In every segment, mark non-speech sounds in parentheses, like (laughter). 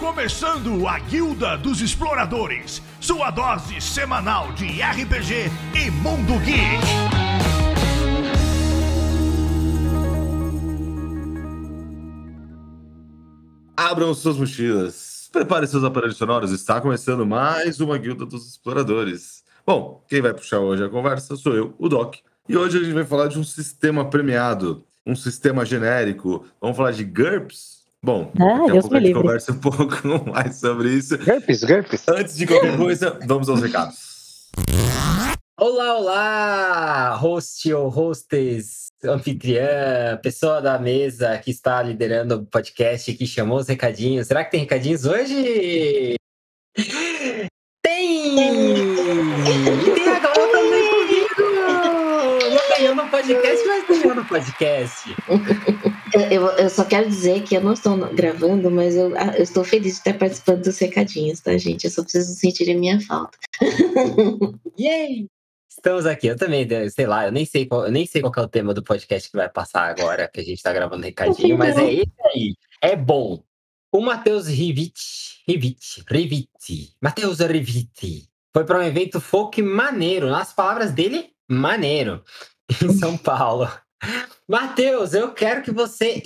começando a Guilda dos Exploradores, sua dose semanal de RPG e Mundo Geek. Abram suas mochilas, prepare seus aparelhos sonoros, está começando mais uma Guilda dos Exploradores. Bom, quem vai puxar hoje a conversa sou eu, o Doc, e hoje a gente vai falar de um sistema premiado, um sistema genérico. Vamos falar de GURPS? Bom, ah, daqui a pouco a gente conversa um pouco (laughs) mais sobre isso. GURPS, GURPS. Antes de qualquer coisa, vamos aos recados. Olá, olá, host ou hostess, anfitriã, pessoa da mesa que está liderando o podcast que chamou os recadinhos. Será que tem recadinhos hoje? Tem! E tem a também comigo! Não ganhou no podcast, mas ganhou no podcast. Eu, eu, só quero dizer que eu não estou gravando, mas eu, ah, eu estou feliz de estar participando dos recadinhos, tá, gente? Eu só preciso sentir a minha falta. (laughs) Yay! Estamos aqui, eu também, sei lá, eu nem sei qual, nem sei qual é o tema do podcast que vai passar agora, que a gente tá gravando recadinho, mas é esse aí. É bom. O Matheus Riviti, Riviti, Riviti, Matheus Riviti, foi para um evento folk maneiro, nas palavras dele, maneiro, em São Paulo. Matheus, eu quero que você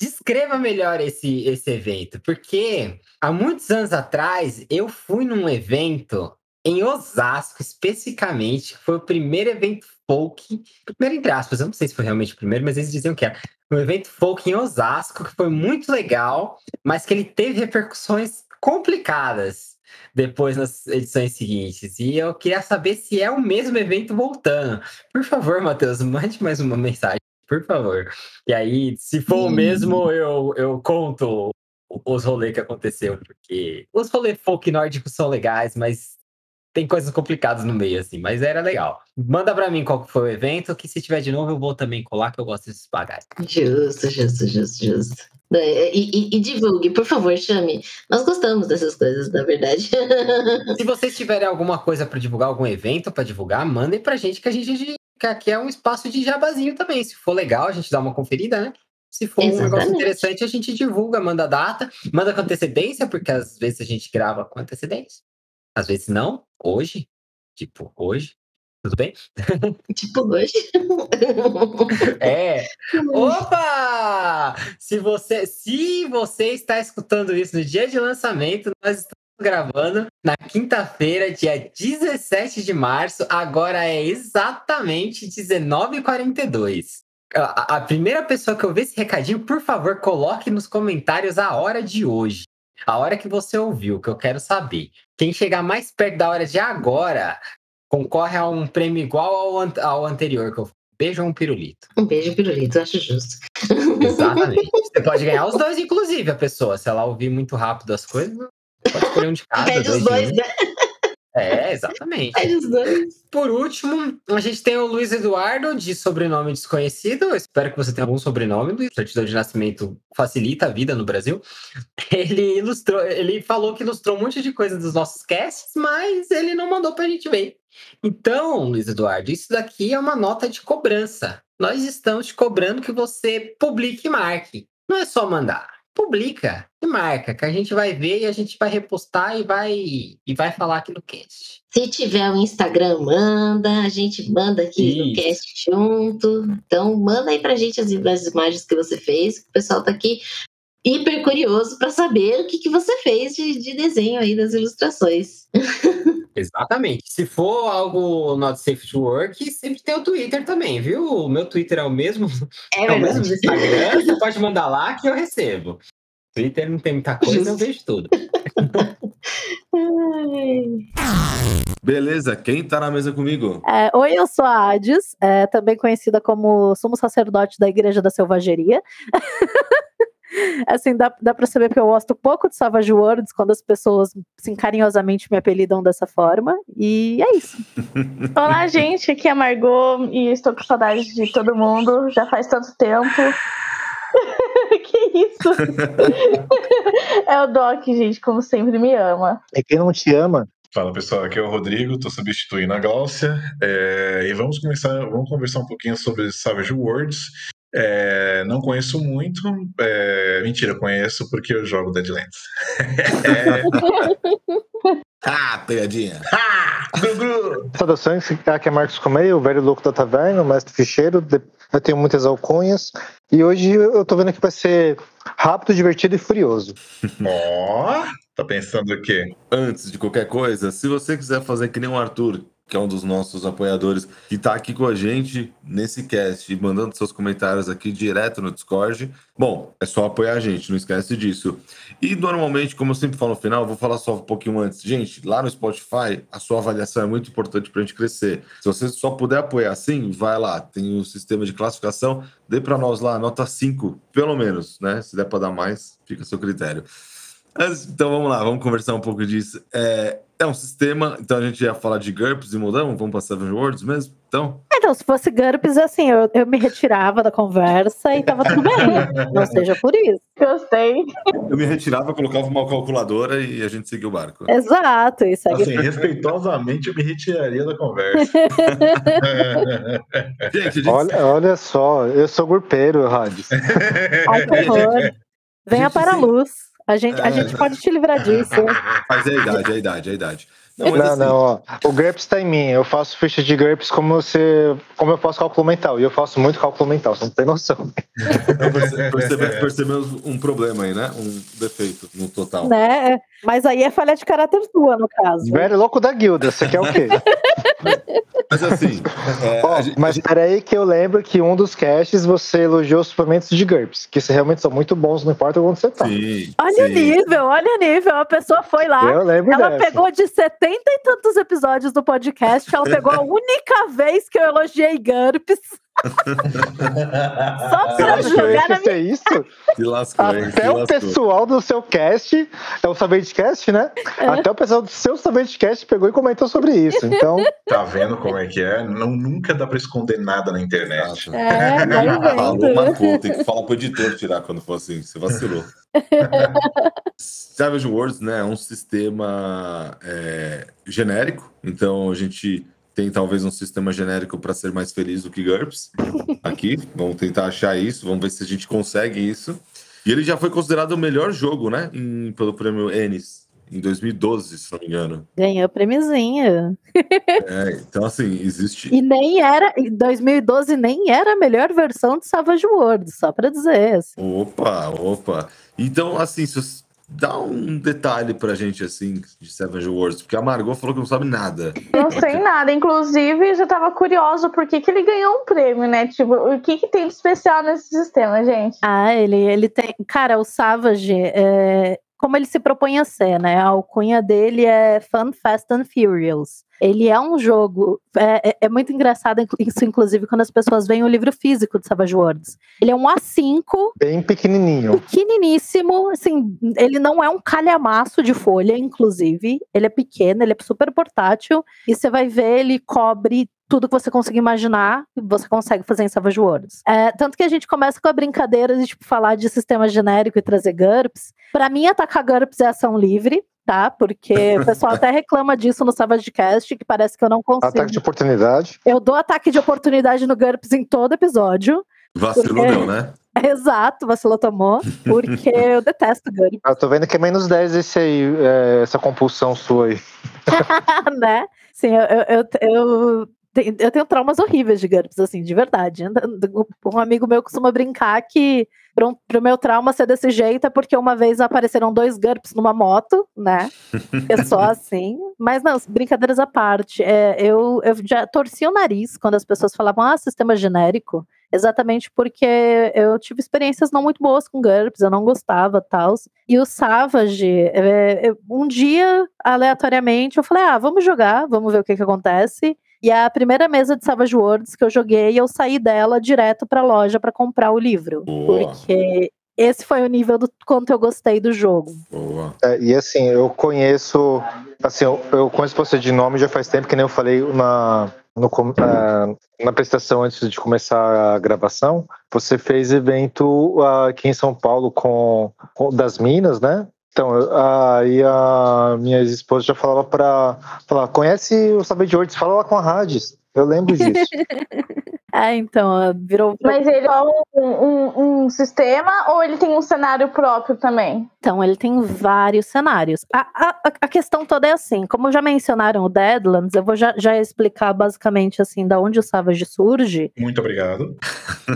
descreva melhor esse, esse evento, porque há muitos anos atrás eu fui num evento em Osasco, especificamente, foi o primeiro evento folk, primeiro entre aspas, eu não sei se foi realmente o primeiro, mas eles diziam que era um evento folk em Osasco, que foi muito legal, mas que ele teve repercussões complicadas depois nas edições seguintes. E eu queria saber se é o mesmo evento voltando. Por favor, Matheus, mande mais uma mensagem, por favor. E aí, se for o mesmo, eu, eu conto os rolês que aconteceu, porque os rolês folk nórdicos são legais, mas tem coisas complicadas no meio, assim, mas era legal. Manda pra mim qual foi o evento, que se tiver de novo eu vou também colar, que eu gosto desses bagagens. Justo, justo, justo, justo. E, e, e, divulgue, por favor, chame. Nós gostamos dessas coisas, na verdade. (laughs) se vocês tiverem alguma coisa para divulgar, algum evento para divulgar, mandem pra gente, que a gente que aqui é um espaço de jabazinho também. Se for legal, a gente dá uma conferida, né? Se for Exatamente. um negócio interessante, a gente divulga, manda data, manda com antecedência, porque às vezes a gente grava com antecedência. Às vezes não, hoje, tipo, hoje, tudo bem? Tipo hoje. (laughs) é. Opa! Se você, se você está escutando isso no dia de lançamento, nós estamos gravando na quinta-feira, dia 17 de março, agora é exatamente 19h42. A, a primeira pessoa que eu ver esse recadinho, por favor, coloque nos comentários a hora de hoje. A hora que você ouviu, que eu quero saber. Quem chegar mais perto da hora de agora concorre a um prêmio igual ao, an ao anterior, que eu beijo um pirulito. Um beijo pirulito, acho justo. Exatamente. (laughs) Você pode ganhar os dois, inclusive, a pessoa. Se ela ouvir muito rápido as coisas, pode escolher um de cada. Pede os dois, né? É, exatamente. Dois. Por último, a gente tem o Luiz Eduardo, de sobrenome desconhecido. Eu espero que você tenha algum sobrenome, Luiz. Certidão de nascimento facilita a vida no Brasil. Ele ilustrou, ele falou que ilustrou um monte de coisa dos nossos casts, mas ele não mandou pra gente ver. Então, Luiz Eduardo, isso daqui é uma nota de cobrança. Nós estamos te cobrando que você publique e marque. Não é só mandar publica e marca, que a gente vai ver e a gente vai repostar e vai e vai falar aqui no cast. Se tiver o um Instagram, manda, a gente manda aqui Isso. no cast junto. Então, manda aí pra gente as, as imagens que você fez. O pessoal tá aqui hiper curioso para saber o que, que você fez de, de desenho aí das ilustrações. (laughs) Exatamente. Se for algo not safe to work, sempre tem o Twitter também, viu? O meu Twitter é o mesmo. É, é o mesmo do Instagram. Você pode mandar lá que eu recebo. Twitter não tem muita coisa, eu vejo tudo. Beleza, quem tá na mesa comigo? É, oi, eu sou a Hades, é, também conhecida como sumo sacerdote da Igreja da Selvageria. (laughs) assim, dá, dá pra saber que eu gosto pouco de Savage Worlds quando as pessoas assim, carinhosamente me apelidam dessa forma. E é isso. (laughs) Olá, gente, aqui é a Margot e estou com saudade de todo mundo. Já faz tanto tempo. (laughs) que isso? (laughs) é o Doc, gente, como sempre me ama. É quem não te ama. Fala pessoal, aqui é o Rodrigo, estou substituindo a Gláucia é, e vamos começar, vamos conversar um pouquinho sobre Savage Worlds É, não conheço muito. É, mentira, conheço porque eu jogo Deadlands. (laughs) Ah, pegadinha. (laughs) ah, gru. Saudações, aqui é Marcos Comei, o velho louco da taverna, o mestre ficheiro. Eu tenho muitas alcunhas. E hoje eu tô vendo que vai ser rápido, divertido e furioso. (laughs) Ó, tá pensando o quê? Antes de qualquer coisa, se você quiser fazer que nem o Arthur, que é um dos nossos apoiadores, que tá aqui com a gente nesse cast, mandando seus comentários aqui direto no Discord, bom, é só apoiar a gente, não esquece disso. E normalmente, como eu sempre falo no final, vou falar só um pouquinho antes. Gente, lá no Spotify, a sua avaliação é muito importante pra gente crescer. Se você só puder apoiar assim, vai lá, tem o sistema de classificação, dê pra nós lá, nota 5, pelo menos, né? Se der pra dar mais, fica a seu critério. Mas, então vamos lá, vamos conversar um pouco disso. É, é um sistema, então a gente ia falar de GURPS e mudamos, vamos para Seven Worlds mesmo? Então, Então, se fosse GURPS, assim, eu, eu me retirava da conversa e tava tudo bem. Não seja por isso. Gostei. eu me retirava, colocava uma calculadora e a gente seguia o barco. Exato, e segue Assim, respeitosamente eu me retiraria da conversa. (laughs) Gente, gente, Olha, olha só, eu sou gurpeiro, Radis. Ai, que horror. (laughs) Venha Gente, para a sim. luz. A gente, a É. gente pode te livrar disso. (laughs) Mas é a idade, é a idade, é a idade. Não, Não, assim, não, ó. O GURPS tá em mim. Eu faço ficha de GURPS como você. como eu faço cálculo mental. E eu faço muito cálculo mental, você não tem noção. então perce- percebe- percebemos um problema aí, né? Um defeito no total. Né? Mas aí é falha de caráter sua, no caso. Velho louco da guilda, você quer o quê? (laughs) Mas assim, é, a gente- mas peraí que eu lembro que um dos casts você elogiou os suplementos de GURPS, que se realmente são muito bons, não importa onde você tá. sim, Olha o sim. nível, olha o nível. A pessoa foi lá, Eu lembro ela dessa. pegou de setenta e tantos episódios do podcast, ela pegou a (laughs) única vez que eu elogiei GURPS. Só Você pra acha que eu jogar na minha. isso? Se lascou, Até o lascou. pessoal do seu cast, é o Sabente Cast, né? É. Até o pessoal do seu Sabente Cast pegou e comentou sobre isso. Então, (laughs) Tá vendo como é que é? Não, nunca dá pra esconder nada na internet. É, vai Falou, vendo. marcou. Tem que falar pro editor tirar quando for assim. Você vacilou. (laughs) Savage Worlds, né, é um sistema é, genérico. Então a gente tem talvez um sistema genérico para ser mais feliz do que GURPS. (laughs) Aqui, vamos tentar achar isso. Vamos ver se a gente consegue isso. E ele já foi considerado o melhor jogo, né, em- pelo prêmio Ennis. Em 2012, se não me engano. Ganhou prêmiozinho. É, então, assim, existe. E nem era, em 2012 nem era a melhor versão de Savage Worlds, só pra dizer. assim. Opa, opa. Então, assim, se dá um detalhe pra gente, assim, de Savage Worlds, porque a Margot falou que não sabe nada. Não sei nada. Inclusive, já tava curiosa por que, que ele ganhou um prêmio, né? Tipo, o que, que tem de especial nesse sistema, gente? Ah, ele, ele tem. Cara, o Savage, é, como ele se propõe a ser, né? A alcunha dele é Fun, Fast and Furious. Ele é um jogo. É, é- é muito engraçado isso, inclusive, quando as pessoas veem o livro físico de Savage Worlds. Ele é um A5, bem pequenininho. pequeniníssimo, assim, ele não é um calhamaço de folha, inclusive, ele é pequeno, ele é super portátil, e você vai ver, ele cobre tudo que você conseguir imaginar, você consegue fazer em Savage Worlds. É, tanto que a gente começa com a brincadeira de, tipo, falar de sistema genérico e trazer GURPS. Pra mim, atacar GURPS é ação livre, tá? Porque o pessoal até reclama disso no Savage Cast, que parece que eu não consigo. Ataque de oportunidade. Eu dou ataque de oportunidade no GURPS em todo episódio. Vacilou, Porque- não, né? (laughs) Exato, vacilou tomou, porque eu detesto GURPS. Eu tô vendo que é menos 10 esse aí, é, essa compulsão sua aí. (laughs) né? Sim, eu, eu, eu, eu tenho, traumas horríveis de GURPS, assim, de verdade. Um amigo meu costuma brincar que pro, meu trauma ser desse jeito é porque uma vez apareceram dois GURPS numa moto, né? (laughs) É só assim. Mas não, brincadeiras à parte. É, eu, eu já torci o nariz quando as pessoas falavam, ah, sistema genérico. Exatamente porque eu tive experiências não muito boas com GURPS, eu não gostava tal. E o Savage, é, um dia, aleatoriamente, eu falei: ah, vamos jogar, vamos ver o que, que acontece. E a primeira mesa de Savage Worlds que eu joguei, eu saí dela direto pra loja pra comprar o livro. Boa. Porque esse foi o nível do quanto eu gostei do jogo. Boa. É, e assim, eu conheço. Assim, eu, eu conheço você de nome já faz tempo, que nem eu falei na, no na, na apresentação antes de começar a gravação. Você fez evento ah, aqui em São Paulo com, com- das Minas, né? Então, aí a minha esposa já falava pra falar: conhece o Saber de Words? Fala lá com a Hades. Eu lembro disso. (laughs) É, então, virou. Mas ele é um, um, um, sistema ou ele tem um cenário próprio também? Então, ele tem vários cenários. A, a, a questão toda é assim: como já mencionaram o Deadlands, eu vou já, já explicar basicamente assim da onde o Savage surge. Muito obrigado.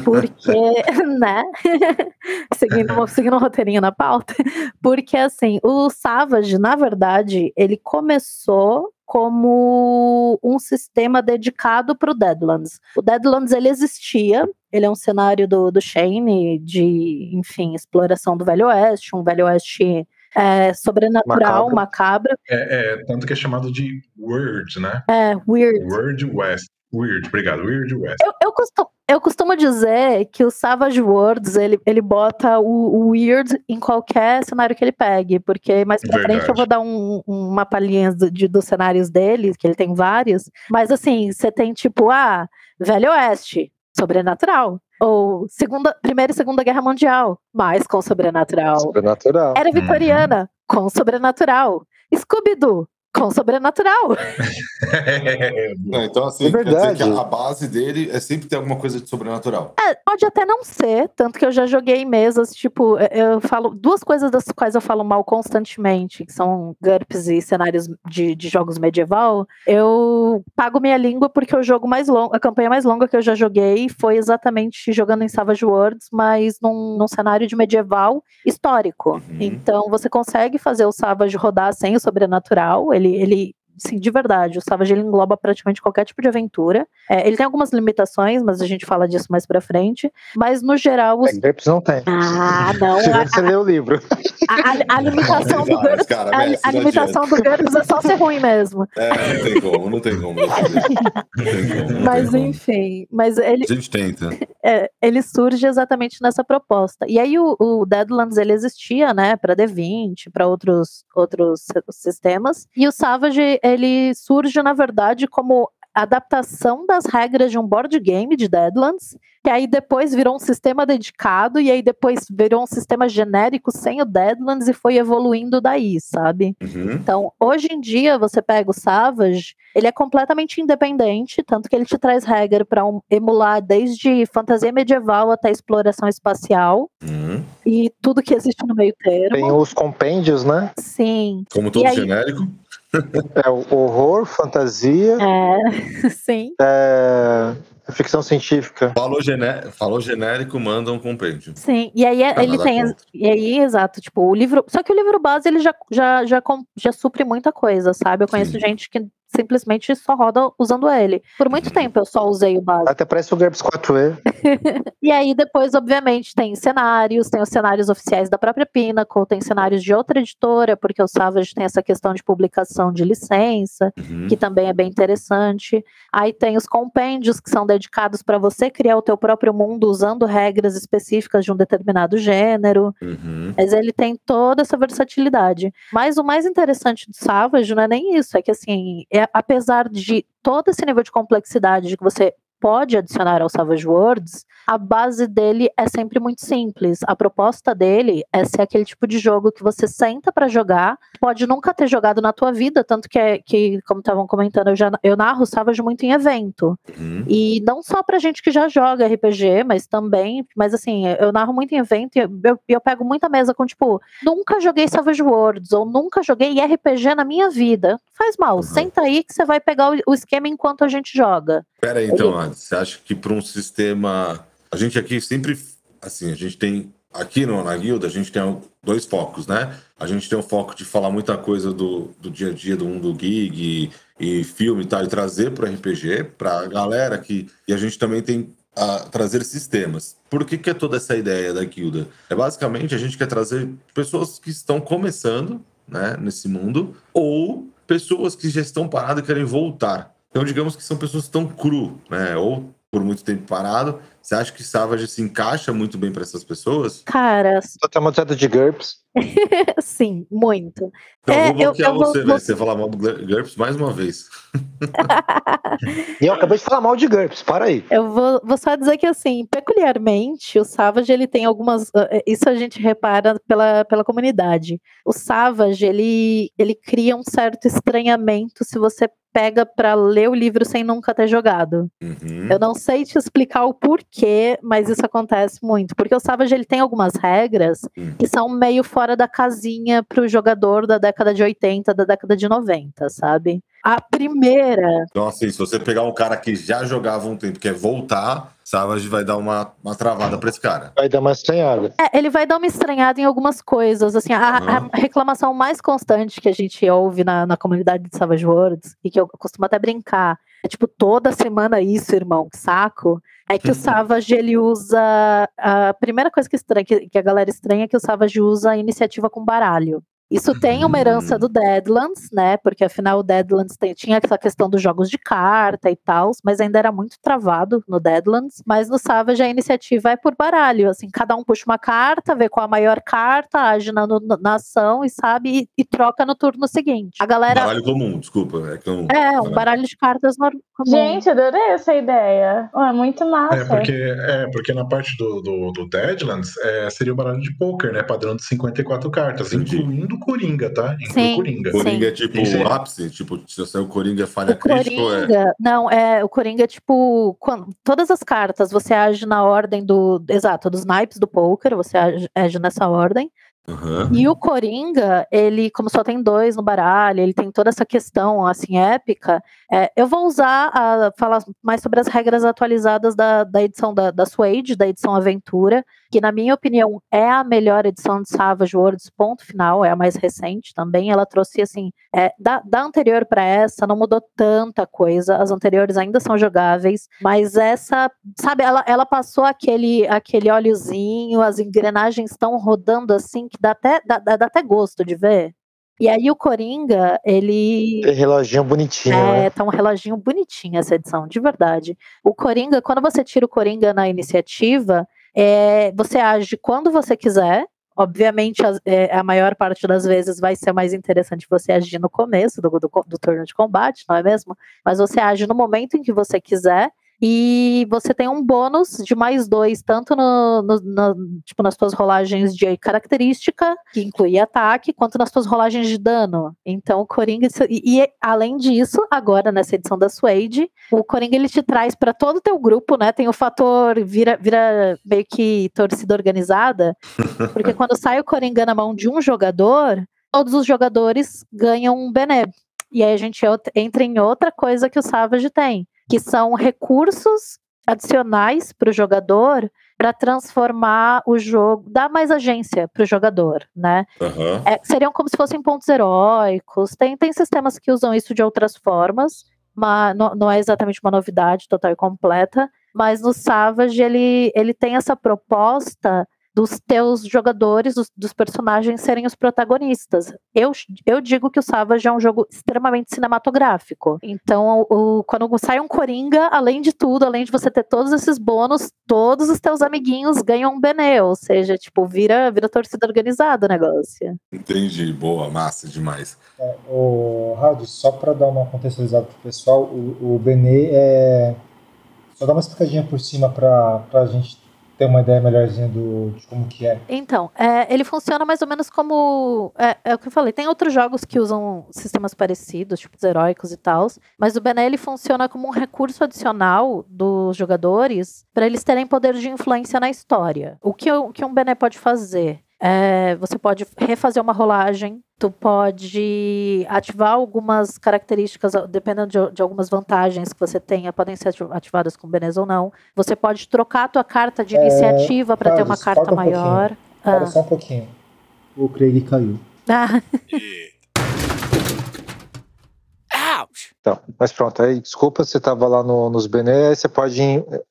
Porque, (laughs) né? (laughs) seguindo, seguindo um roteirinho na pauta. Porque, assim, o Savage, na verdade, ele começou como um sistema dedicado para o Deadlands. O Deadlands ele existia, ele é um cenário do, do Shane de, enfim, exploração do Velho Oeste, um Velho Oeste é, sobrenatural, macabro. macabro. É, é, tanto que é chamado de Word, né? É, Weird. Word West. Weird, obrigado. Weird West. Eu, eu, costumo, eu costumo dizer que o Savage Worlds, ele, ele bota o, o, weird em qualquer cenário que ele pegue, porque mais pra Verdade. frente eu vou dar um, uma palhinha do, de, dos cenários dele, que ele tem vários, mas assim, você tem tipo, ah, Velho Oeste, sobrenatural. Ou segunda, Primeira e Segunda Guerra Mundial, mais com sobrenatural. Sobrenatural. Era vitoriana, uhum. com sobrenatural. Scooby-Doo, com sobrenatural. (laughs) não, então, assim, é verdade. a base dele é sempre ter alguma coisa de sobrenatural. É, pode até não ser, tanto que eu já joguei mesas, tipo, eu falo duas coisas das quais eu falo mal constantemente, que são GURPS e cenários de, de jogos medieval. Eu pago minha língua porque o jogo mais longo, a campanha mais longa que eu já joguei foi exatamente jogando em Savage Worlds, mas num, num cenário de medieval histórico. Uhum. Então você consegue fazer o Savage rodar sem o sobrenatural, ele ele, ele sim, de verdade, o Savage ele engloba praticamente qualquer tipo de aventura. É, ele tem algumas limitações, mas a gente fala disso mais pra frente. Mas no geral. Os... É, não tem. Ah, (laughs) não. Se você ler o livro. A, a, a limitação do GURPS. Cara, a, a limitação do GURPS é só ser ruim mesmo. É, não tem como, não tem como. Não tem como não mas tem enfim, mas ele. A gente tenta. É, ele surge exatamente nessa proposta. E aí o, o Deadlands ele existia, né, para D20, para outros outros sistemas. E o Savage ele surge, na verdade, como adaptação das regras de um board game de Deadlands, que aí depois virou um sistema dedicado e aí depois virou um sistema genérico sem o Deadlands e foi evoluindo daí, sabe? Uhum. Então, hoje em dia, você pega o Savage, ele é completamente independente, tanto que ele te traz regra para um, emular desde fantasia medieval até exploração espacial uhum. e tudo que existe no meio termo. Tem os compêndios, né? Sim. Como todo aí, genérico. (laughs) É horror, fantasia. É, (laughs) sim. É, ficção científica. Falou, gené falou genérico, manda um compêndio. Sim, e aí é, ele tem. E aí, exato, tipo, o livro. Só que o livro base ele já, já, já, já supre muita coisa, sabe? Eu conheço Sim. gente que simplesmente só roda usando ele. Por muito tempo eu só usei o básico. Até parece o GURPS 4E. (laughs) e aí depois, obviamente, tem cenários, tem os cenários oficiais da própria Pinnacle, tem cenários de outra editora, porque o Savage tem essa questão de publicação de licença, uhum. que também é bem interessante. Aí tem os compêndios que são dedicados para você criar o teu próprio mundo usando regras específicas de um determinado gênero. Uhum. Mas ele tem toda essa versatilidade. Mas o mais interessante do Savage não é nem isso, é que assim, é, apesar de todo esse nível de complexidade de que você pode adicionar ao Savage Worlds, a base dele é sempre muito simples. A proposta dele é ser aquele tipo de jogo que você senta para jogar, pode nunca ter jogado na tua vida, tanto que, é, que como estavam comentando, eu, já, eu narro Savage muito em evento. Uhum. E não só pra gente que já joga RPG, mas também, mas assim, eu narro muito em evento e eu, eu pego muita mesa com tipo, nunca joguei Savage Worlds, ou nunca joguei RPG na minha vida. Faz mal, uhum. senta aí que você vai pegar o, o esquema enquanto a gente joga. Pera aí, então, você acha que para um sistema a gente aqui sempre, assim, a gente tem aqui no, na guilda, a gente tem dois focos, né? A gente tem o foco de falar muita coisa do, do dia a dia do mundo gig e, e filme e tal, e trazer para o RPG, para a galera que. E a gente também tem a trazer sistemas. Por que, que é toda essa ideia da guilda? É basicamente a gente quer trazer pessoas que estão começando né, nesse mundo ou pessoas que já estão paradas e querem voltar. Então, digamos que são pessoas que estão cru, né? Ou por muito tempo parado, Você acha que Savage se encaixa muito bem para essas pessoas? Cara, Só tá montado de GURPS. (laughs) sim, muito. Então É, eu vou eu- bloquear eu vou- você, vou- velho. Você falar mal do GURPS mais uma vez. (laughs) E eu acabei de falar mal de GURPS, para aí. Eu vou, vou só dizer que, assim, peculiarmente, o Savage, ele tem algumas... eh, Isso a gente repara pela, pela comunidade. O Savage, ele, ele cria um certo estranhamento se você pega pra ler o livro sem nunca ter jogado. Uhum. Eu não sei te explicar o porquê, mas isso acontece muito. Porque o Savage, ele tem algumas regras Hum. que são meio fora da casinha pro jogador da década de 80, da década de 90, sabe? A primeira Então, assim, se você pegar um cara que já jogava um tempo, quer voltar, Savage vai dar uma, uma travada pra esse cara. Vai dar uma estranhada. É, ele vai dar uma estranhada em algumas coisas. Assim, a, Aham. a reclamação mais constante que a gente ouve na, na comunidade de Savage Worlds, e que eu costumo até brincar, é tipo, toda semana isso, irmão, que saco. É que o Savage, ele usa. A primeira coisa que, estranha, que, que a galera estranha é que o Savage usa a iniciativa com baralho. Isso tem uma herança do Deadlands, né? Porque afinal o Deadlands tem- tinha essa questão dos jogos de carta e tal, mas ainda era muito travado no Deadlands. Mas no Savage a iniciativa é por baralho, assim, cada um puxa uma carta, vê qual a maior carta, age na, na ação e sabe e, e troca no turno seguinte. A galera Baralho comum, desculpa. É, comum. é um baralho de cartas normal. Gente, adorei essa ideia. Ué, muito massa. É porque, é, porque na parte do, do, do Deadlands é, seria o baralho de poker, né? Padrão de 54 cartas, Entendi. incluindo Coringa, tá? Inclui Sim. Coringa. Coringa é tipo o ápice? Tipo, se você é o Coringa é falha O crítica ou é. Coringa, não, é, o Coringa é tipo, quando, todas as cartas você age na ordem do, exato, dos naipes do poker, você age, age nessa ordem, Aham. e o Coringa, ele, como só tem dois no baralho, ele tem toda essa questão, assim, épica, é, eu vou usar, a, falar mais sobre as regras atualizadas da, da edição da, da Suede, da edição Aventura, que na minha opinião é a melhor edição de Savage Worlds, ponto final, é a mais recente também, ela trouxe, assim, é, da, da anterior para essa, não mudou tanta coisa. As anteriores ainda são jogáveis, mas essa, sabe, ela, ela passou aquele, aquele óleozinho, as engrenagens estão rodando assim, que dá até, dá, dá até gosto de ver. E aí o Coringa, ele. Reloginho bonitinho, É, né? tá um reloginho bonitinho essa edição, de verdade. O Coringa, quando você tira o Coringa na iniciativa, é, você age quando você quiser. Obviamente, as- é, a maior parte das vezes vai ser mais interessante você agir no começo do, do, do turno de combate, não é mesmo? Mas você age no momento em que você quiser. E você tem um bônus de mais dois, tanto no, no- na- tipo, nas suas rolagens de característica, que inclui ataque, quanto nas suas rolagens de dano. Então, o Coringa. E, e, além disso, agora nessa edição da Suede, o Coringa ele te traz para todo o teu grupo, né? Tem o fator vira, vira meio que torcida organizada, (laughs) porque quando sai o Coringa na mão de um jogador, todos os jogadores ganham um bené. E aí a gente entra em outra coisa que o Savage tem, que são recursos adicionais para o jogador para transformar o jogo, dar mais agência para o jogador, né? Aham. É, seriam como se fossem pontos heróicos. Tem, tem sistemas que usam isso de outras formas, mas não, não é exatamente uma novidade total e completa. Mas no Savage ele, ele tem essa proposta dos teus jogadores, dos, dos personagens serem os protagonistas. Eu, eu digo que o Savage é um jogo extremamente cinematográfico. Então, o, quando sai um Coringa, além de tudo, além de você ter todos esses bônus, todos os teus amiguinhos ganham um Benê, ou seja, tipo, vira, vira torcida organizada o negócio. Entendi. Boa, massa demais. O Raul, só para dar uma contextualizada pro pessoal, o, o Benê é. Só dá uma explicadinha por cima para a gente ter uma ideia melhorzinha do, de como que é. Então, é, ele funciona mais ou menos como. É, é o que eu falei, tem outros jogos que usam sistemas parecidos, tipo os heróicos e tal, mas o Bené ele funciona como um recurso adicional dos jogadores para eles terem poder de influência na história. O que, o que um Bené pode fazer? É, você pode refazer uma rolagem, tu pode ativar algumas características, dependendo de, de algumas vantagens que você tenha, podem ser ati- ativadas com Benés ou não. Você pode trocar a tua carta de É, iniciativa para ter uma carta um maior. Para Ah. só um pouquinho. O Craig caiu. Ah, Então, mas pronto, aí desculpa, você tava lá no- nos Benê, aí você pode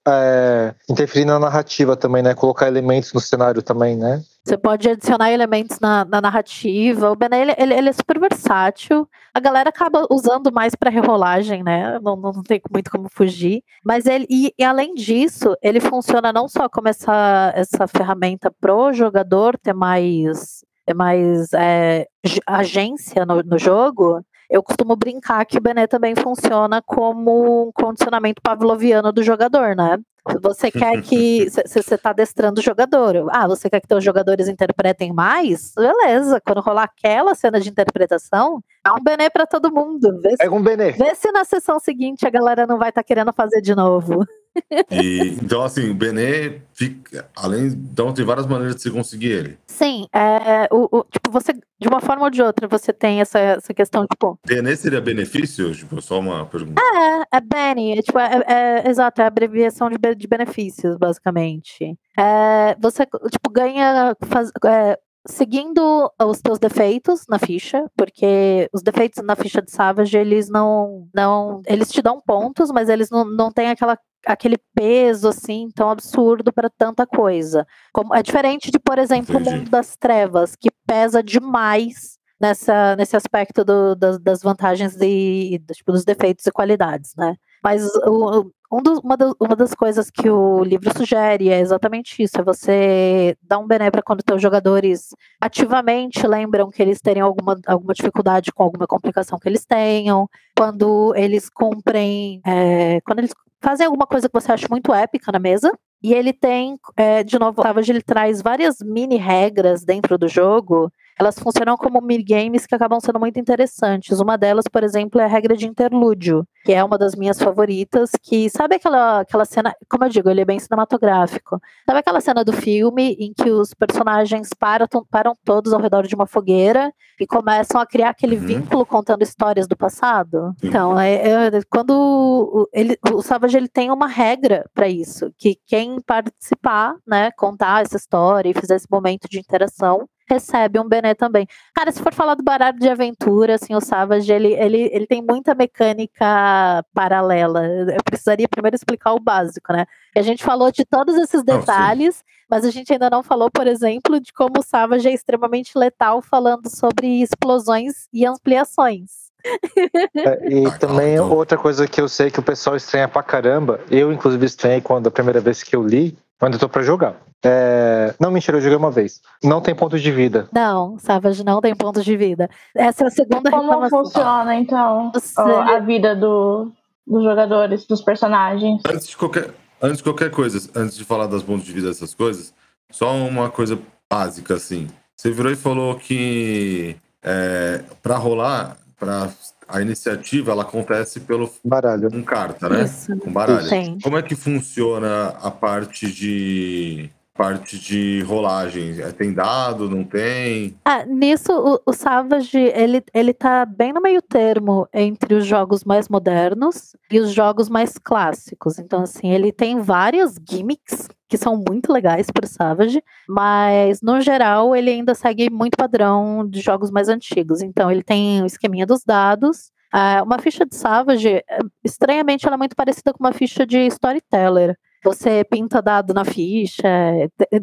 é, interferir na narrativa também, né? Colocar elementos no cenário também, né? Você pode adicionar elementos na, na narrativa. O Bené, ele, ele, é super versátil. A galera acaba usando mais para rerolagem, né? Não, não, não, tem muito como fugir. Mas ele, e, e, além disso, ele funciona não só como essa, essa ferramenta pro jogador ter mais, ter mais é, agência no, no jogo, eu costumo brincar que o Bené também funciona como um condicionamento pavloviano do jogador, né? Você quer que. (laughs) Você está adestrando o jogador. Ah, você quer que teus jogadores interpretem mais? Beleza. Quando rolar aquela cena de interpretação, é um benê para todo mundo. Vê é um benê. Vê se na sessão seguinte a galera não vai estar tá querendo fazer de novo. E, então, assim, o Benê fica. Além. Então, tem várias maneiras de você conseguir ele. Sim, é, o, o, tipo, você, de uma forma ou de outra, você tem essa, essa questão, tipo. Benê seria benefício? Tipo, só uma pergunta. É, é Benny, é, tipo, é, é, exato, é a abreviação de, de benefícios, basicamente. É, você, tipo, ganha. Faz, é, seguindo os teus defeitos na ficha, porque os defeitos na ficha de Savage, eles não, não eles te dão pontos, mas eles não, não têm aquela aquele peso assim tão absurdo para tanta coisa. Como é diferente de, por exemplo, Entendi. o mundo das trevas, que pesa demais nessa nesse aspecto do, das, das, vantagens e tipo, dos defeitos e qualidades, né? Mas o, um uma, das, uma, das coisas que o livro sugere é exatamente isso: é você dar um bené para quando teus jogadores ativamente lembram que eles terem alguma, alguma dificuldade com alguma complicação que eles tenham, quando eles cumprem, é, quando eles fazem alguma coisa que você acha muito épica na mesa. E ele tem, é, de novo, ele traz várias mini regras dentro do jogo elas funcionam como minigames que acabam sendo muito interessantes. Uma delas, por exemplo, é a regra de interlúdio, que é uma das minhas favoritas, que sabe aquela, aquela cena, como eu digo, ele é bem cinematográfico. Sabe aquela cena do filme em que os personagens param, param todos ao redor de uma fogueira e começam a criar aquele uhum. vínculo contando histórias do passado? Então, é, é, quando ele, o Savage ele tem uma regra para isso, que quem participar, né, contar essa história e fizer esse momento de interação, recebe um Bené também. Cara, se for falar do baralho de aventura, assim, o Savage, ele, ele, ele tem muita mecânica paralela. Eu precisaria primeiro explicar o básico, né? A gente falou de todos esses detalhes, mas a gente ainda não falou, por exemplo, de como o Savage é extremamente letal falando sobre explosões e ampliações. É, e também outra coisa que eu sei que o pessoal estranha pra caramba, eu inclusive estranhei quando a primeira vez que eu li, quando eu tô pra jogar. É... Não, mentira, eu joguei uma vez. Não tem pontos de vida. Não, Savage não tem pontos de vida. Essa é a segunda Como reclamação. funciona, então, Você... a vida do, dos jogadores, dos personagens? Antes de, qualquer, antes de qualquer coisa, antes de falar das pontos de vida dessas coisas, só uma coisa básica, assim. Você virou e falou que é, para rolar, para a iniciativa ela acontece pelo baralho, com carta, né? Isso. Com baralho. Sim. Como é que funciona a parte de parte de rolagem? É, tem dado, não tem? Ah, nisso, o, o, Savage, ele, ele tá bem no meio termo entre os jogos mais modernos e os jogos mais clássicos. Então, assim, ele tem várias gimmicks que são muito legais para Savage, mas no geral ele ainda segue muito padrão de jogos mais antigos. Então, ele tem o esqueminha dos dados, Uh, uma ficha de Savage, eh, estranhamente, ela é muito parecida com uma ficha de Storyteller você pinta dado na ficha.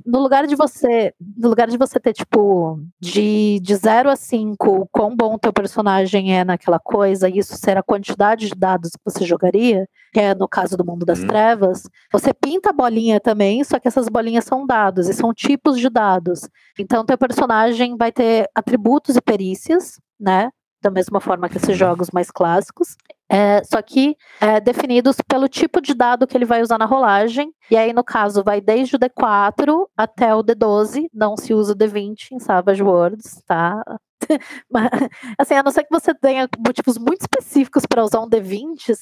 No lugar de você, no lugar de você ter, tipo, de, de 0 a 5, quão bom teu personagem é naquela coisa, e isso ser a quantidade de dados que você jogaria, que é no caso do mundo das hum. trevas, você pinta a bolinha também, só que essas bolinhas são dados, e são tipos de dados. Então, teu personagem vai ter atributos e perícias, né? da mesma forma que esses jogos mais clássicos. É, só que é, definidos pelo tipo de dado que ele vai usar na rolagem. E aí, no caso, vai desde o D4 até o D12. Não se usa o D20 em Savage Worlds, tá? (laughs) Assim, a não ser que você tenha motivos muito específicos para usar um D20,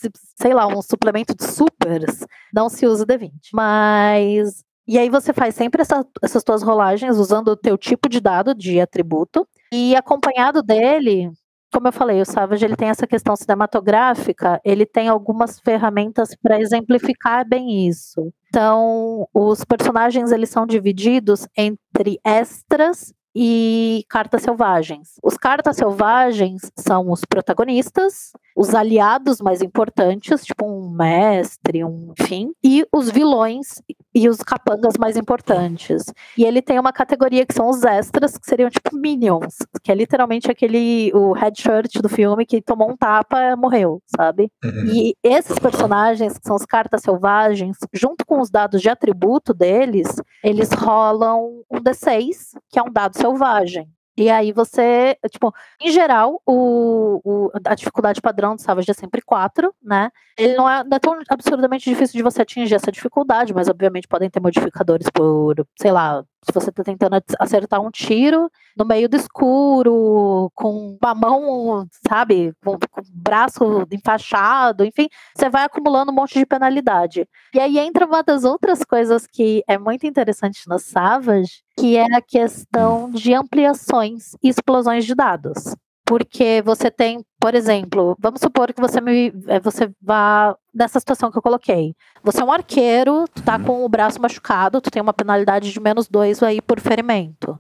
sei lá, um suplemento de supers, não se usa o D20. Mas. E aí você faz sempre essa, essas tuas rolagens usando o teu tipo de dado de atributo. E acompanhado dele, como eu falei, o Savage ele tem essa questão cinematográfica, ele tem algumas ferramentas para exemplificar bem isso. Então, os personagens eles são divididos entre extras e cartas selvagens. Os cartas selvagens são os protagonistas, os aliados mais importantes, tipo um mestre, um enfim, e os vilões e os capangas mais importantes. E ele tem uma categoria que são os extras, que seriam tipo minions, que é literalmente aquele o headshirt do filme que tomou um tapa morreu, sabe? Uhum. E esses personagens, que são os cartas selvagens, junto com os dados de atributo deles, eles rolam um D6, que é um dado selvagem. E aí você, tipo, em geral, o, o- a dificuldade padrão do Savage é sempre 4, né? Ele não é, não é tão absurdamente difícil de você atingir essa dificuldade, mas obviamente podem ter modificadores por, sei lá, se você tá tentando acertar um tiro no meio do escuro, com uma mão, sabe, com, com o braço enfaixado, enfim, você vai acumulando um monte de penalidade. E aí entra uma das outras coisas que é muito interessante no Savage, que é a questão de ampliações e explosões de dados. Porque você tem, por exemplo, vamos supor que você me eh, você vá nessa situação que eu coloquei. Você é um arqueiro, tu tá Uhum. com o braço machucado, tu tem uma penalidade de menos dois aí por ferimento.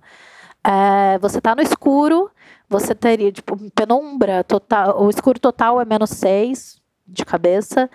É, você tá no escuro, você teria, tipo, penumbra total. O escuro total é menos seis de cabeça.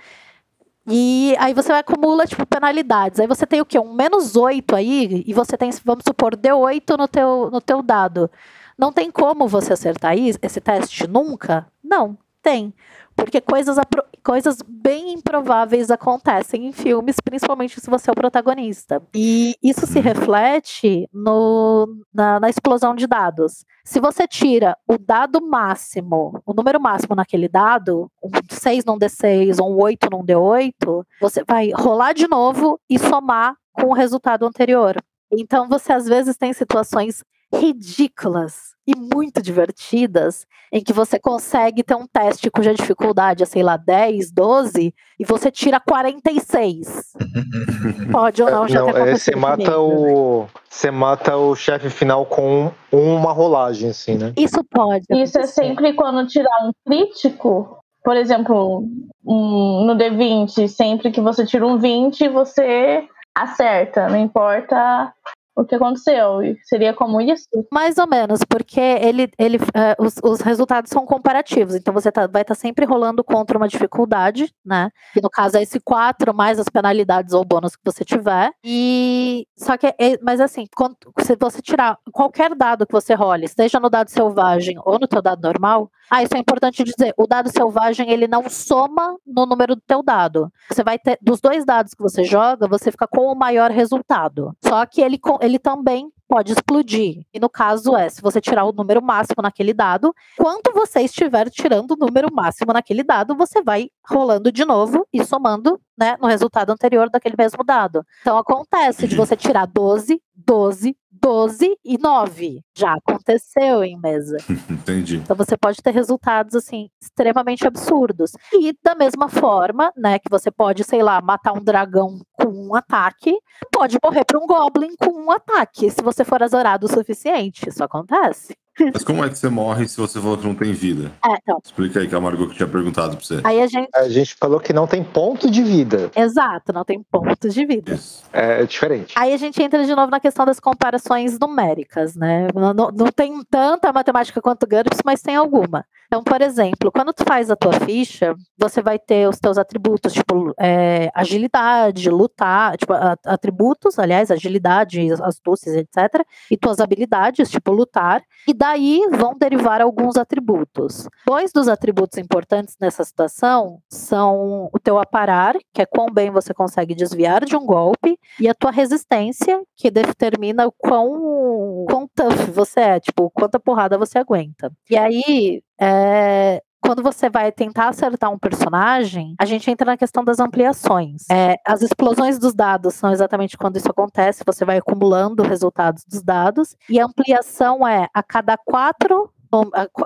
E aí você acumula, tipo, penalidades. Aí você tem o quê? Um menos 8 aí, e você tem, vamos supor, D8 no teu, no teu dado. Não tem como você acertar esse teste nunca? Não, tem. Porque coisas, coisas bem improváveis acontecem em filmes, principalmente se você é o protagonista. E isso se reflete no, na, na explosão de dados. Se você tira o dado máximo, o número máximo naquele dado, um 6 num D6 ou um 8 num D8, você vai rolar de novo e somar com o resultado anterior. Então você às vezes tem situações ridículas e muito divertidas em que você consegue ter um teste cuja dificuldade é, sei lá, 10, 12 e você tira 46. (laughs) Pode ou não, já Não, é, você mata o. Você mata o chefe final com uma rolagem, assim, né? Isso pode. Isso é acontecer. sempre quando tirar um crítico. Por exemplo, um- no D20, sempre que você tira um 20, você acerta, não importa o que aconteceu. Seria como isso? Mais ou menos, porque ele, ele, eh, os, os resultados são comparativos. Então você tá- vai estar sempre rolando contra uma dificuldade, né? Que no caso é esse 4 mais as penalidades ou bônus que você tiver. E só que, é- mas assim, quando, se você tirar qualquer dado que você role, seja no dado selvagem ou no teu dado normal, ah, isso é importante dizer. O dado selvagem ele não soma no número do teu dado. Você vai ter dos dois dados que você joga, você fica com o maior resultado. Só que ele, ele também pode explodir. E no caso é, se você tirar o número máximo naquele dado, quanto você estiver tirando o número máximo naquele dado, você vai rolando de novo e somando, né, no resultado anterior daquele mesmo dado. Então acontece de você tirar 12, 12, 12 e 9. Já aconteceu em mesa. (laughs) Entendi. Então você pode ter resultados assim extremamente absurdos. E da mesma forma, né, que você pode, sei lá, matar um dragão com um ataque, pode morrer para um goblin com um ataque, se você for azorado o suficiente. Isso acontece. Mas como é que você morre se você falou que não tem vida? É, então. Explica aí que a Margot que tinha perguntado pra você. Aí a gente. A gente falou que não tem ponto de vida. Exato, não tem pontos de vida. Isso. É diferente. Aí a gente entra de novo na questão das comparações numéricas, né? Não, não- não tem tanta matemática quanto GURPS, mas tem alguma. Então, por exemplo, quando tu faz a tua ficha, você vai ter os teus atributos, tipo, é, agilidade, lutar, tipo, atributos, aliás, agilidade, astúcias, etc. E tuas habilidades, tipo, lutar. E daí vão derivar alguns atributos. Dois dos atributos importantes nessa situação são o teu aparar, que é quão bem você consegue desviar de um golpe, e a tua resistência, que determina o quão, quão tough você é, tipo, quanta porrada você aguenta. E aí, é, quando você vai tentar acertar um personagem, a gente entra na questão das ampliações. É, as explosões dos dados são exatamente quando isso acontece, você vai acumulando resultados dos dados, e a ampliação é a cada quatro,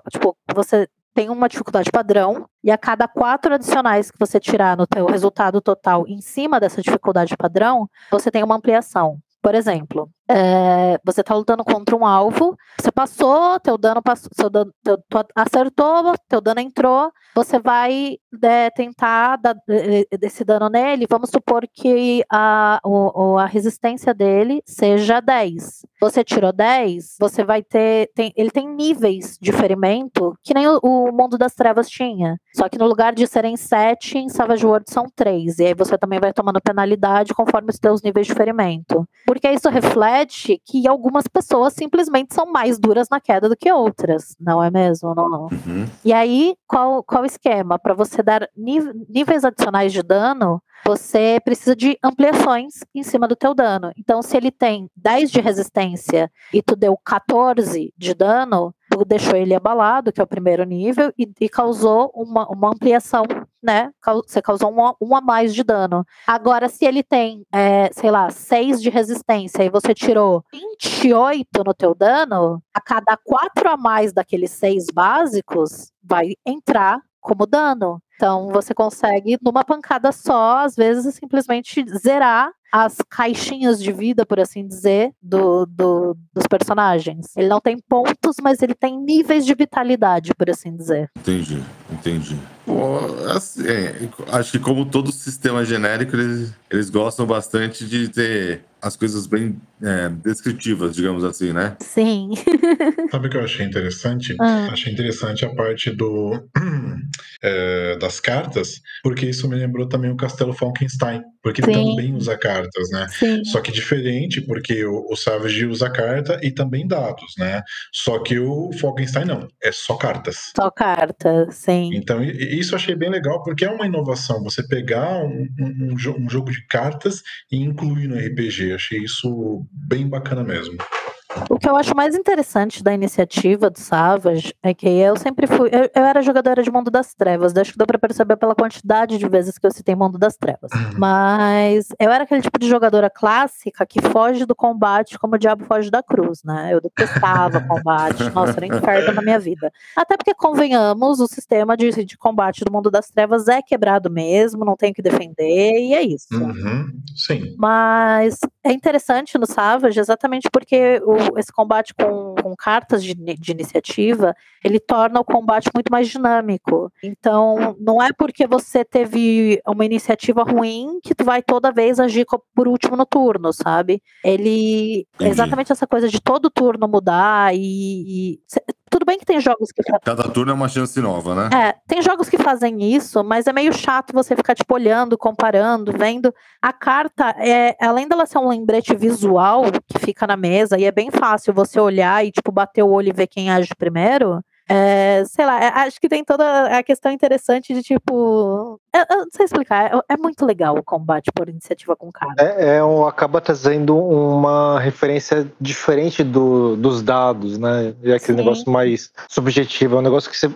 tipo, você tem uma dificuldade padrão, e a cada quatro adicionais que você tirar no teu resultado total em cima dessa dificuldade padrão, você tem uma ampliação. Por exemplo, é, você tá lutando contra um alvo, você passou, teu dano passou, seu dano, teu, acertou, teu dano entrou, você vai é, tentar dar esse dano nele, vamos supor que a, o, a resistência dele seja 10. Você tirou 10, você vai ter. Tem, ele tem níveis de ferimento que nem o, o, Mundo das Trevas tinha. Só que no lugar de serem 7, em Savage World são 3. E aí você também vai tomando penalidade conforme os seus níveis de ferimento. Porque isso reflete que algumas pessoas simplesmente são mais duras na queda do que outras, não é mesmo? Não, não. Uhum. E aí, qual, qual o esquema? Para você dar níveis adicionais de dano, você precisa de ampliações em cima do teu dano. Então, se ele tem 10 de resistência e tu deu 14 de dano, tu deixou ele abalado, que é o primeiro nível, e, e causou uma, uma ampliação, né? Você causou um, um a mais de dano. Agora, se ele tem, é, sei lá, 6 de resistência e você tirou 28 no teu dano, a cada 4 a mais daqueles 6 básicos vai entrar como dano. Então você consegue, numa pancada só, às vezes, simplesmente zerar as caixinhas de vida, por assim dizer, do, do, dos personagens. Ele não tem pontos, mas ele tem níveis de vitalidade, por assim dizer. Entendi, entendi. assim, é, acho que como todo sistema genérico, eles, eles gostam bastante de ter as coisas bem é, descritivas, digamos assim, né? Sim. (laughs) Sabe o que eu achei interessante? Ah. Achei interessante a parte do (clears throat) é, das cartas, porque isso me lembrou também o Castelo Falkenstein, porque Sim. ele também usa cartas, né? Sim. Só que diferente, porque o, o Savage usa carta e também dados, né? Só que o Falkenstein não, é só cartas. Só cartas, sim. Então isso eu achei bem legal, porque é uma inovação você pegar um, um, um jogo de cartas e incluir no RPG achei isso bem bacana mesmo. O que eu acho mais interessante da iniciativa do Savage é que eu sempre fui. Eu, eu era jogadora de Mundo das Trevas, acho que deu pra perceber pela quantidade de vezes que eu citei Mundo das Trevas. Uhum. Mas eu era aquele tipo de jogadora clássica que foge do combate como o diabo foge da cruz, né? Eu detestava (laughs) combate, nossa, era um inferno na minha vida. Até porque, convenhamos, o sistema de, de combate do Mundo das Trevas é quebrado mesmo, não tem que defender, e é isso. Uhum. Sim. Mas é interessante no Savage exatamente porque o esse combate com, com cartas de, de, iniciativa, ele torna o combate muito mais dinâmico. Então, não é porque você teve uma iniciativa ruim que tu vai toda vez agir por último no turno, sabe? Ele. Entendi. Exatamente essa coisa de todo turno mudar e, e bem que tem jogos que. Cada turno é uma chance nova, né? É, tem jogos que fazem isso, mas é meio chato você ficar, tipo, olhando, comparando, vendo. A carta, é, além dela ser um lembrete visual que fica na mesa, e é bem fácil você olhar e, tipo, bater o olho e ver quem age primeiro. É, sei lá, é, acho que tem toda a questão interessante de tipo. Eu, eu não sei explicar, é, é, muito legal o combate por iniciativa com cara. É, é um, acaba trazendo uma referência diferente do, dos dados, né? É aquele Sim. negócio mais subjetivo, é um negócio que você,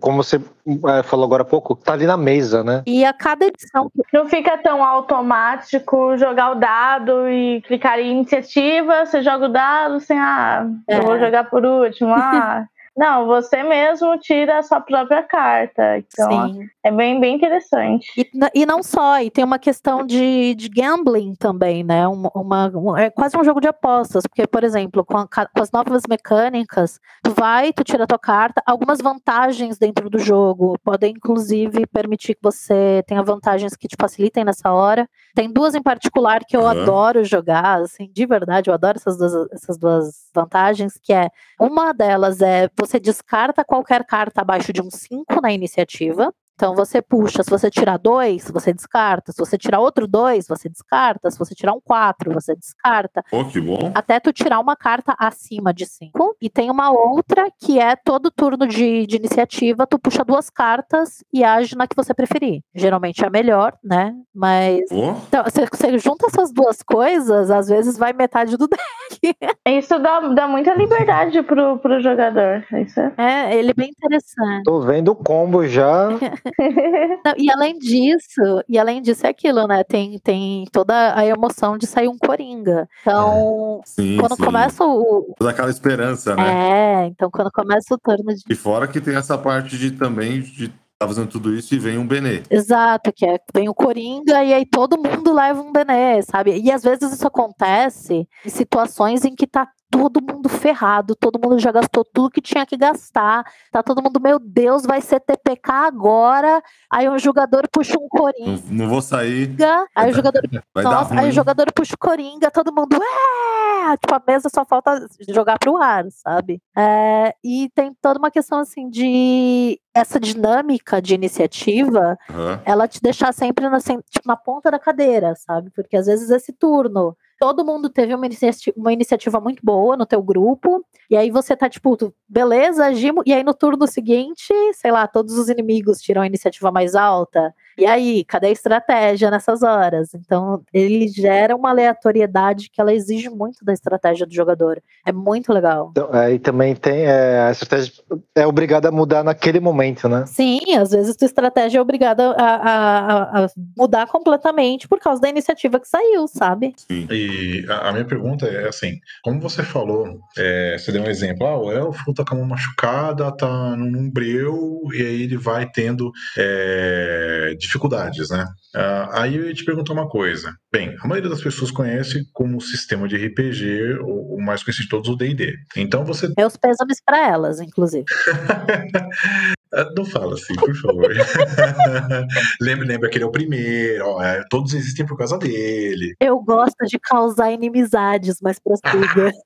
como você é, falou agora há pouco, tá ali na mesa, né? E a cada edição. Não fica tão automático jogar o dado e clicar em iniciativa, você joga o dado sem, ah, eu vou é. jogar por último, (laughs) ah. Não, você mesmo tira a sua própria carta. Então, Sim. É bem, bem interessante. E, e não só, e tem uma questão de, de gambling também, né? Uma, uma, é quase um jogo de apostas, porque, por exemplo, com, a, com, as novas mecânicas, tu vai, tu tira a tua carta, algumas vantagens dentro do jogo podem, inclusive, permitir que você tenha vantagens que te facilitem nessa hora. Tem duas em particular que eu uhum. adoro jogar, assim, de verdade, eu adoro essas duas, essas duas vantagens, que é, uma delas é você descarta qualquer carta abaixo de um 5 na iniciativa. Então você puxa, se você tirar dois, você descarta. Se você tirar outro dois, você descarta. Se você tirar um quatro, você descarta. Oh, que bom. Até tu tirar uma carta acima de cinco. E tem uma outra que é todo turno de, de iniciativa, tu puxa duas cartas e age na que você preferir. Geralmente é melhor, né? Mas. Oh. Então, você, você junta essas duas coisas, às vezes vai metade do (laughs) deck. Isso dá, dá muita liberdade pro, pro jogador. Isso é... é, ele é bem interessante. Tô vendo o combo já. (laughs) (laughs) Não, e além disso, e além disso é aquilo, né? Tem, tem toda a emoção de sair um Coringa. Então, é. sim, quando sim. começa o. Toda aquela esperança, né? É, então quando começa o turno de. E fora que tem essa parte de também de tá fazendo tudo isso e vem um Benê. Exato, que é, vem o Coringa e aí todo mundo leva um Benê, sabe? E às vezes isso acontece em situações em que tá todo mundo ferrado, todo mundo já gastou tudo que tinha que gastar, tá todo mundo, meu Deus, vai ser TPK agora, aí um jogador puxa um Coringa. Não, não vou sair. Aí o jogador, (laughs) nossa, aí o jogador puxa o Coringa, todo mundo, é! Tipo, a mesa só falta jogar pro ar, sabe? É, e tem toda uma questão assim de essa dinâmica de iniciativa, Aham. ela te deixar sempre na, tipo, na ponta da cadeira, sabe? Porque às vezes esse turno, todo mundo teve uma, uma iniciativa muito boa no teu grupo, e aí você tá tipo, beleza, agimos, e aí no turno seguinte, sei lá, todos os inimigos tiram a iniciativa mais alta. E aí, cadê a estratégia nessas horas? Então, ele gera uma aleatoriedade que ela exige muito da estratégia do jogador. É muito legal. Então, aí também tem é, a estratégia é obrigada a mudar naquele momento, né? Sim, às vezes tua estratégia é obrigada a, a- a- a mudar completamente por causa da iniciativa que saiu, sabe? Sim. E a, a minha pergunta é assim: como você falou, é, você deu um exemplo, ah, o elfo tá com uma machucada, tá num breu, e aí ele vai tendo é, dificuldades, né? Ah, aí eu ia te perguntar uma coisa. Bem, a maioria das pessoas conhece como sistema de RPG, o, o mais conhecido de todos, o DD. Então você. Meus pêsames pra elas, inclusive. (laughs) Ah, Não fala assim, por favor. (laughs) lembra, lembra que ele é o primeiro, ó, é, todos existem por causa dele. Eu gosto de causar inimizades, mas prossiga. (laughs)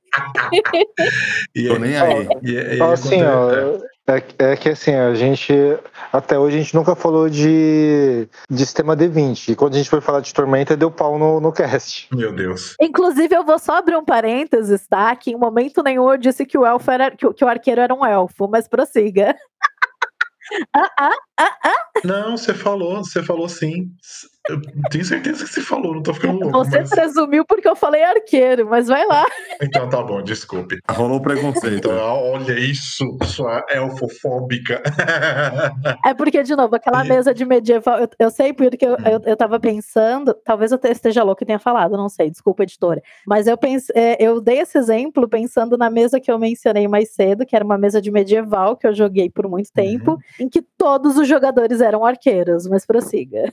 E Tô nem aí. E, e, Então, assim, ó, é, é que assim, a gente até hoje a gente nunca falou de, de sistema D20. E quando a gente foi falar de Tormenta, deu pau no, no cast. Meu Deus. Inclusive, eu vou só abrir um parênteses, tá? Que em momento nenhum eu disse que o elfo era que, o- que o arqueiro era um elfo, mas prossiga. (laughs) ah, ah, ah, ah. Não, você falou, você falou sim. Eu tenho certeza que você falou, não tô ficando louco. Você mas- presumiu porque eu falei arqueiro, mas vai lá. Então tá bom, desculpe. Rolou preconceito. Então, olha isso, sua elfofóbica. É porque, de novo, aquela mesa de medieval, eu, eu sei porque eu, eu, eu tava pensando, talvez eu te- esteja louco e tenha falado, não sei, desculpa, editora. Mas eu pense, é, eu dei esse exemplo pensando na mesa que eu mencionei mais cedo, que era uma mesa de medieval que eu joguei por muito tempo, em que todos os jogadores eram arqueiros, mas prossiga.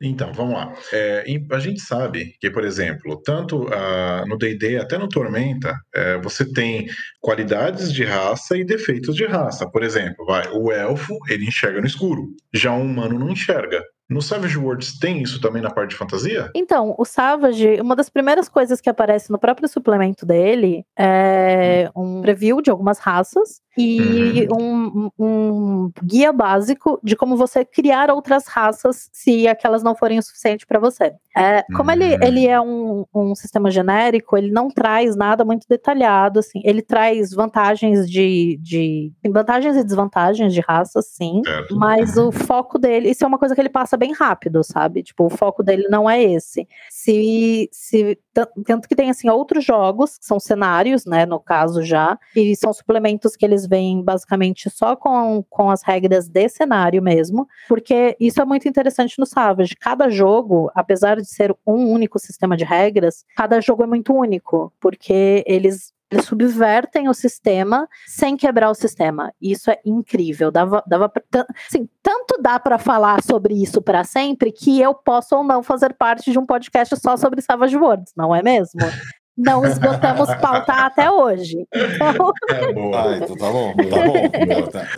Então, vamos lá. É, a gente sabe que, por exemplo, tanto ah, no D&D até no Tormenta, é, você tem qualidades de raça e defeitos de raça. Por exemplo, vai, o elfo, ele enxerga no escuro. Já o humano não enxerga. No Savage Worlds tem isso também na parte de fantasia? Então, o Savage, uma das primeiras coisas que aparece no próprio suplemento dele é um preview de algumas raças e um, um guia básico de como você criar outras raças se aquelas não forem o suficiente para você. É, como ele, Hum. ele é um, um sistema genérico, ele não traz nada muito detalhado, assim. Ele traz vantagens de, de vantagens e desvantagens de raças, sim. Certo. Mas o foco dele, isso é uma coisa que ele passa bem rápido, sabe? Tipo, o foco dele não é esse. Se, se tan- tanto que tem assim outros jogos que são cenários, né, no caso já, e são suplementos que eles vêm basicamente só com, com as regras de cenário mesmo, porque isso é muito interessante no Savage. Cada jogo, apesar de ser um único sistema de regras, cada jogo é muito único, porque eles eles subvertem o sistema sem quebrar o sistema. Isso é incrível. Dava, dava assim, tanto dá pra falar sobre isso pra sempre que eu posso ou não fazer parte de um podcast só sobre Savage Worlds, não é mesmo? (laughs) Não esgotamos pauta até hoje. Então, (laughs) É boa. Ah, então tá bom, tá bom. Boa, tá.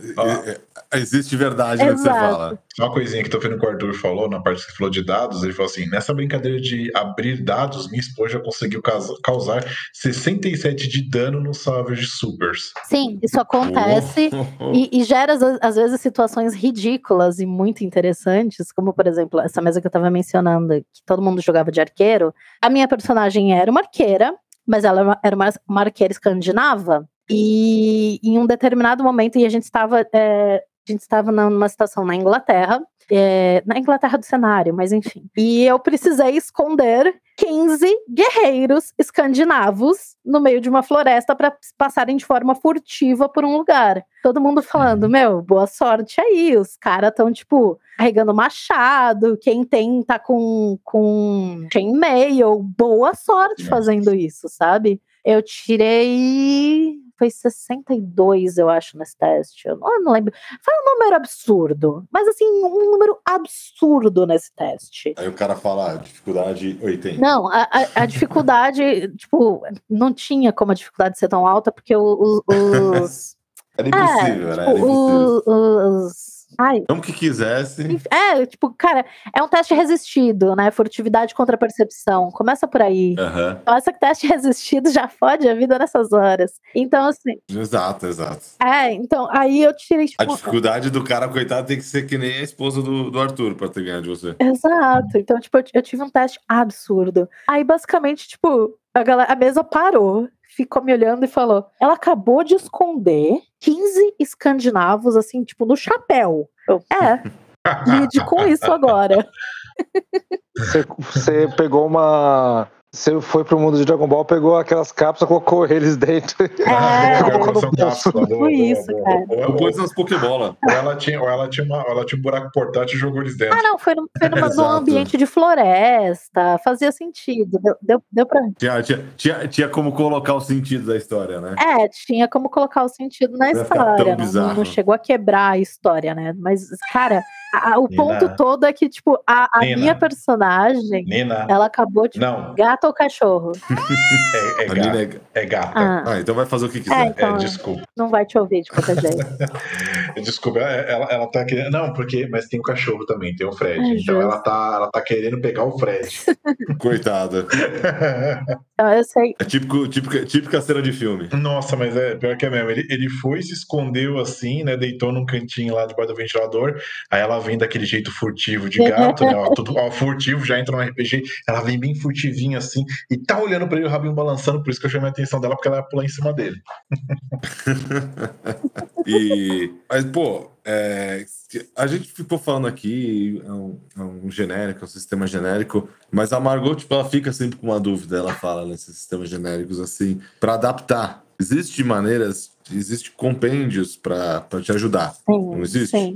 É, é, Existe verdade no que você fala. Só uma coisinha que tô vendo que o Arthur falou, na parte que você falou de dados, ele falou assim: nessa brincadeira de abrir dados, minha esposa conseguiu causa- causar 67 de dano no Savage Supers. sim, isso acontece. E, e gera, às, às vezes, situações ridículas e muito interessantes, como, por exemplo, essa mesa que eu tava mencionando, que todo mundo jogava de arqueiro. A minha personagem era uma arqueira, mas ela era uma- uma arqueira escandinava. E em um determinado momento, e a gente estava, é, a gente estava numa situação na Inglaterra, é, na Inglaterra do cenário, mas enfim. E eu precisei esconder 15 guerreiros escandinavos no meio de uma floresta para passarem de forma furtiva por um lugar. Todo mundo falando, meu, boa sorte aí. Os caras estão, tipo, carregando machado. Quem tem tá com, com chainmail. Boa sorte fazendo isso, sabe? Eu tirei. Foi 62, eu acho, nesse teste. Eu não, eu não lembro. Foi um número absurdo. Mas assim, um número absurdo nesse teste. Aí o cara fala, ah, dificuldade 80. Não, a, a, a dificuldade, (laughs) tipo, não tinha como a dificuldade ser tão alta, porque os. os (laughs) Era impossível, é, né? tipo, Era impossível. os, os Ai. Como que quisesse. É, tipo, cara, é um teste resistido, né? Furtividade contra percepção. Começa por aí. Uhum. Nossa, que teste (laughs) resistido já fode a vida nessas horas. Então, assim. Exato, exato. É, então, aí eu tirei. Tipo, a dificuldade do cara, coitado, tem que ser que nem a esposa do, do Arthur pra ter ganhado de você. Exato. Então, tipo, eu, eu tive um teste absurdo. Aí, basicamente, tipo, a, galera, a mesa parou ficou me olhando e falou: ela acabou de esconder 15 escandinavos, assim, tipo, no chapéu. Eu, é, lide com isso agora. Você, você pegou uma. Você foi pro mundo de Dragon Ball, pegou aquelas cápsulas, colocou eles dentro. (laughs) É, colocou no bolso. Tipo isso, cara. Ou pôs nas Pokébola. Ou ela tinha, ou ela tinha, uma, ela tinha um buraco portátil e jogou eles dentro. Ah, não, foi, no, foi numa, (laughs) num ambiente de floresta, fazia sentido, deu, deu, deu pra. Tinha, tinha, tinha, tinha como colocar o sentido da história, né? É, tinha como colocar o sentido na Vai história. Não, não chegou a quebrar a história, né? Mas, cara, a- o Nina. ponto todo é que, tipo, a, a minha personagem, Nina. ela acabou de. Não, Gato ou cachorro? (laughs) é, é A gata. Nina é- É gata. Ah, Ah, então vai fazer o que É, quiser. então- É, desculpa. não vai te ouvir de qualquer (laughs) jeito. Desculpa, é, ela, ela tá querendo. Não, porque. Mas tem o cachorro também, tem o Fred. Ai, então ela tá, ela tá querendo pegar o Fred. (laughs) Coitada. Então, eu sei. É típico, típica, típica cena de filme. Nossa, mas é pior que é mesmo. Ele, ele foi, se escondeu assim, né? Deitou num cantinho lá debaixo do ventilador. Aí ela vem daquele jeito furtivo de gato, né? Ó, tudo, ó, furtivo, já entra no RPG. Ela vem bem furtivinha assim e tá olhando pra ele o rabinho balançando. Por isso que eu chamei a atenção dela, porque ela ia pular em cima dele. (laughs) E, mas, pô, é, a gente ficou falando aqui, é um, é um genérico, é um sistema genérico, mas a Margot, tipo, ela fica sempre com uma dúvida, ela fala nesses sistemas genéricos, assim, para adaptar. Existem maneiras, existem compêndios para te ajudar. Sim, Não existe? sim.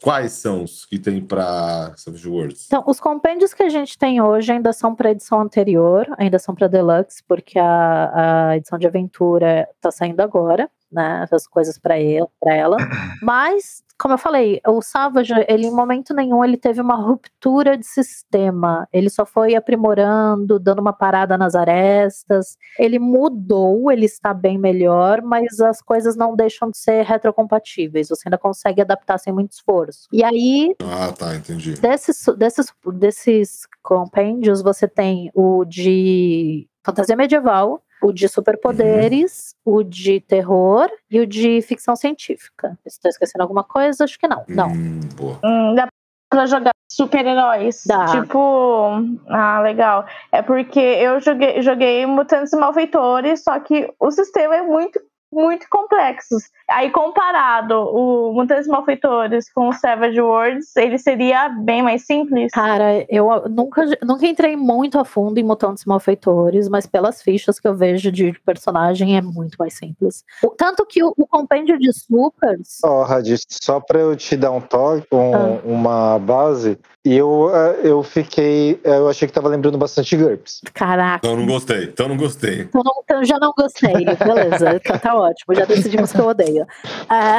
Quais são os que tem para Savage Worlds? Então, os compêndios que a gente tem hoje ainda são para edição anterior, ainda são para Deluxe, porque a, a edição de aventura está saindo agora, né? As coisas para ela. (coughs) Mas, como eu falei, o Savage, ele em momento nenhum ele teve uma ruptura de sistema. Ele só foi aprimorando, dando uma parada nas arestas. Ele mudou, ele está bem melhor, mas as coisas não deixam de ser retrocompatíveis. Você ainda consegue adaptar sem muito esforço. E aí, Ah, tá, entendi. desses, desses, desses compêndios, você tem o de fantasia medieval, o de superpoderes, o de terror e o de ficção científica. Estou esquecendo alguma coisa? Acho que não. Não. Hum, boa. Hum, dá pra jogar super-heróis. Tipo. Ah, legal. É porque eu joguei, joguei Mutantes e Malfeitores, só que o sistema é muito, muito complexo. Aí, comparado o Mutantes Malfeitores com o Savage Worlds, ele seria bem mais simples. Cara, eu nunca, nunca entrei muito a fundo em mutantes malfeitores, mas pelas fichas que eu vejo de personagem é muito mais simples. O- Tanto que o, o compêndio de supers. Ó, Radis, só pra eu te dar um toque, um- Ah. uma base, e eu, eh, eu fiquei. eh, Eu achei que tava lembrando bastante GURPS. Caraca. Então não gostei, então não gostei. Então, não- então já não gostei, beleza, (laughs) tá, tá ótimo, já decidimos que eu odeio. (laughs) Ah,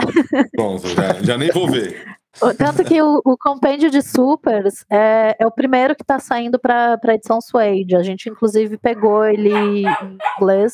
Pronto, já, já nem vou ver. tanto que o, o compêndio de supers é, é o primeiro que tá saindo pra, pra edição Suede. A gente, inclusive, pegou ele em inglês.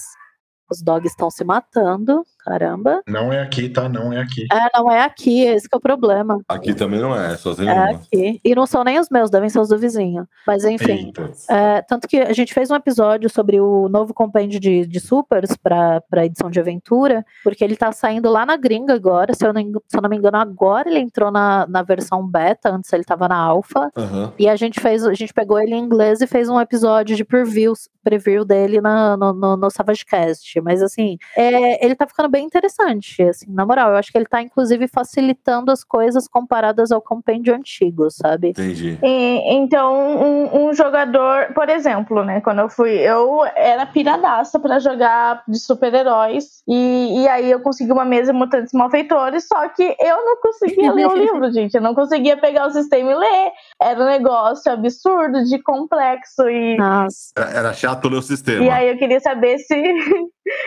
Os dogs estão se matando, caramba. Não é aqui, tá? Não é aqui. É, não é aqui, esse que é o problema. Aqui também não é, só tem É uma. aqui. E não são nem os meus, devem ser os do vizinho. Mas enfim. É, tanto que a gente fez um episódio sobre o novo compêndio de, de supers para edição de aventura, porque ele tá saindo lá na gringa agora. Se eu não, se eu não me engano, agora ele entrou na, na versão beta, antes ele tava na alfa. Aham. E a gente fez, a gente pegou ele em inglês e fez um episódio de previews, preview dele na, no, no, no SavageCast. Mas assim, é, ele tá ficando bem interessante, assim, na moral. Eu acho que ele tá, inclusive, facilitando as coisas comparadas ao compêndio antigo, sabe? Entendi. E- então, um, um jogador, por exemplo, né? Quando eu fui, eu era piradaça pra jogar de super-heróis. E, e aí eu consegui uma mesa de mutantes malfeitores, só que eu não conseguia ler o (laughs) livro, gente. Eu não conseguia pegar o sistema e ler. Era um negócio absurdo, de complexo. E, Nossa. Era, era chato ler o sistema. e aí eu queria saber se.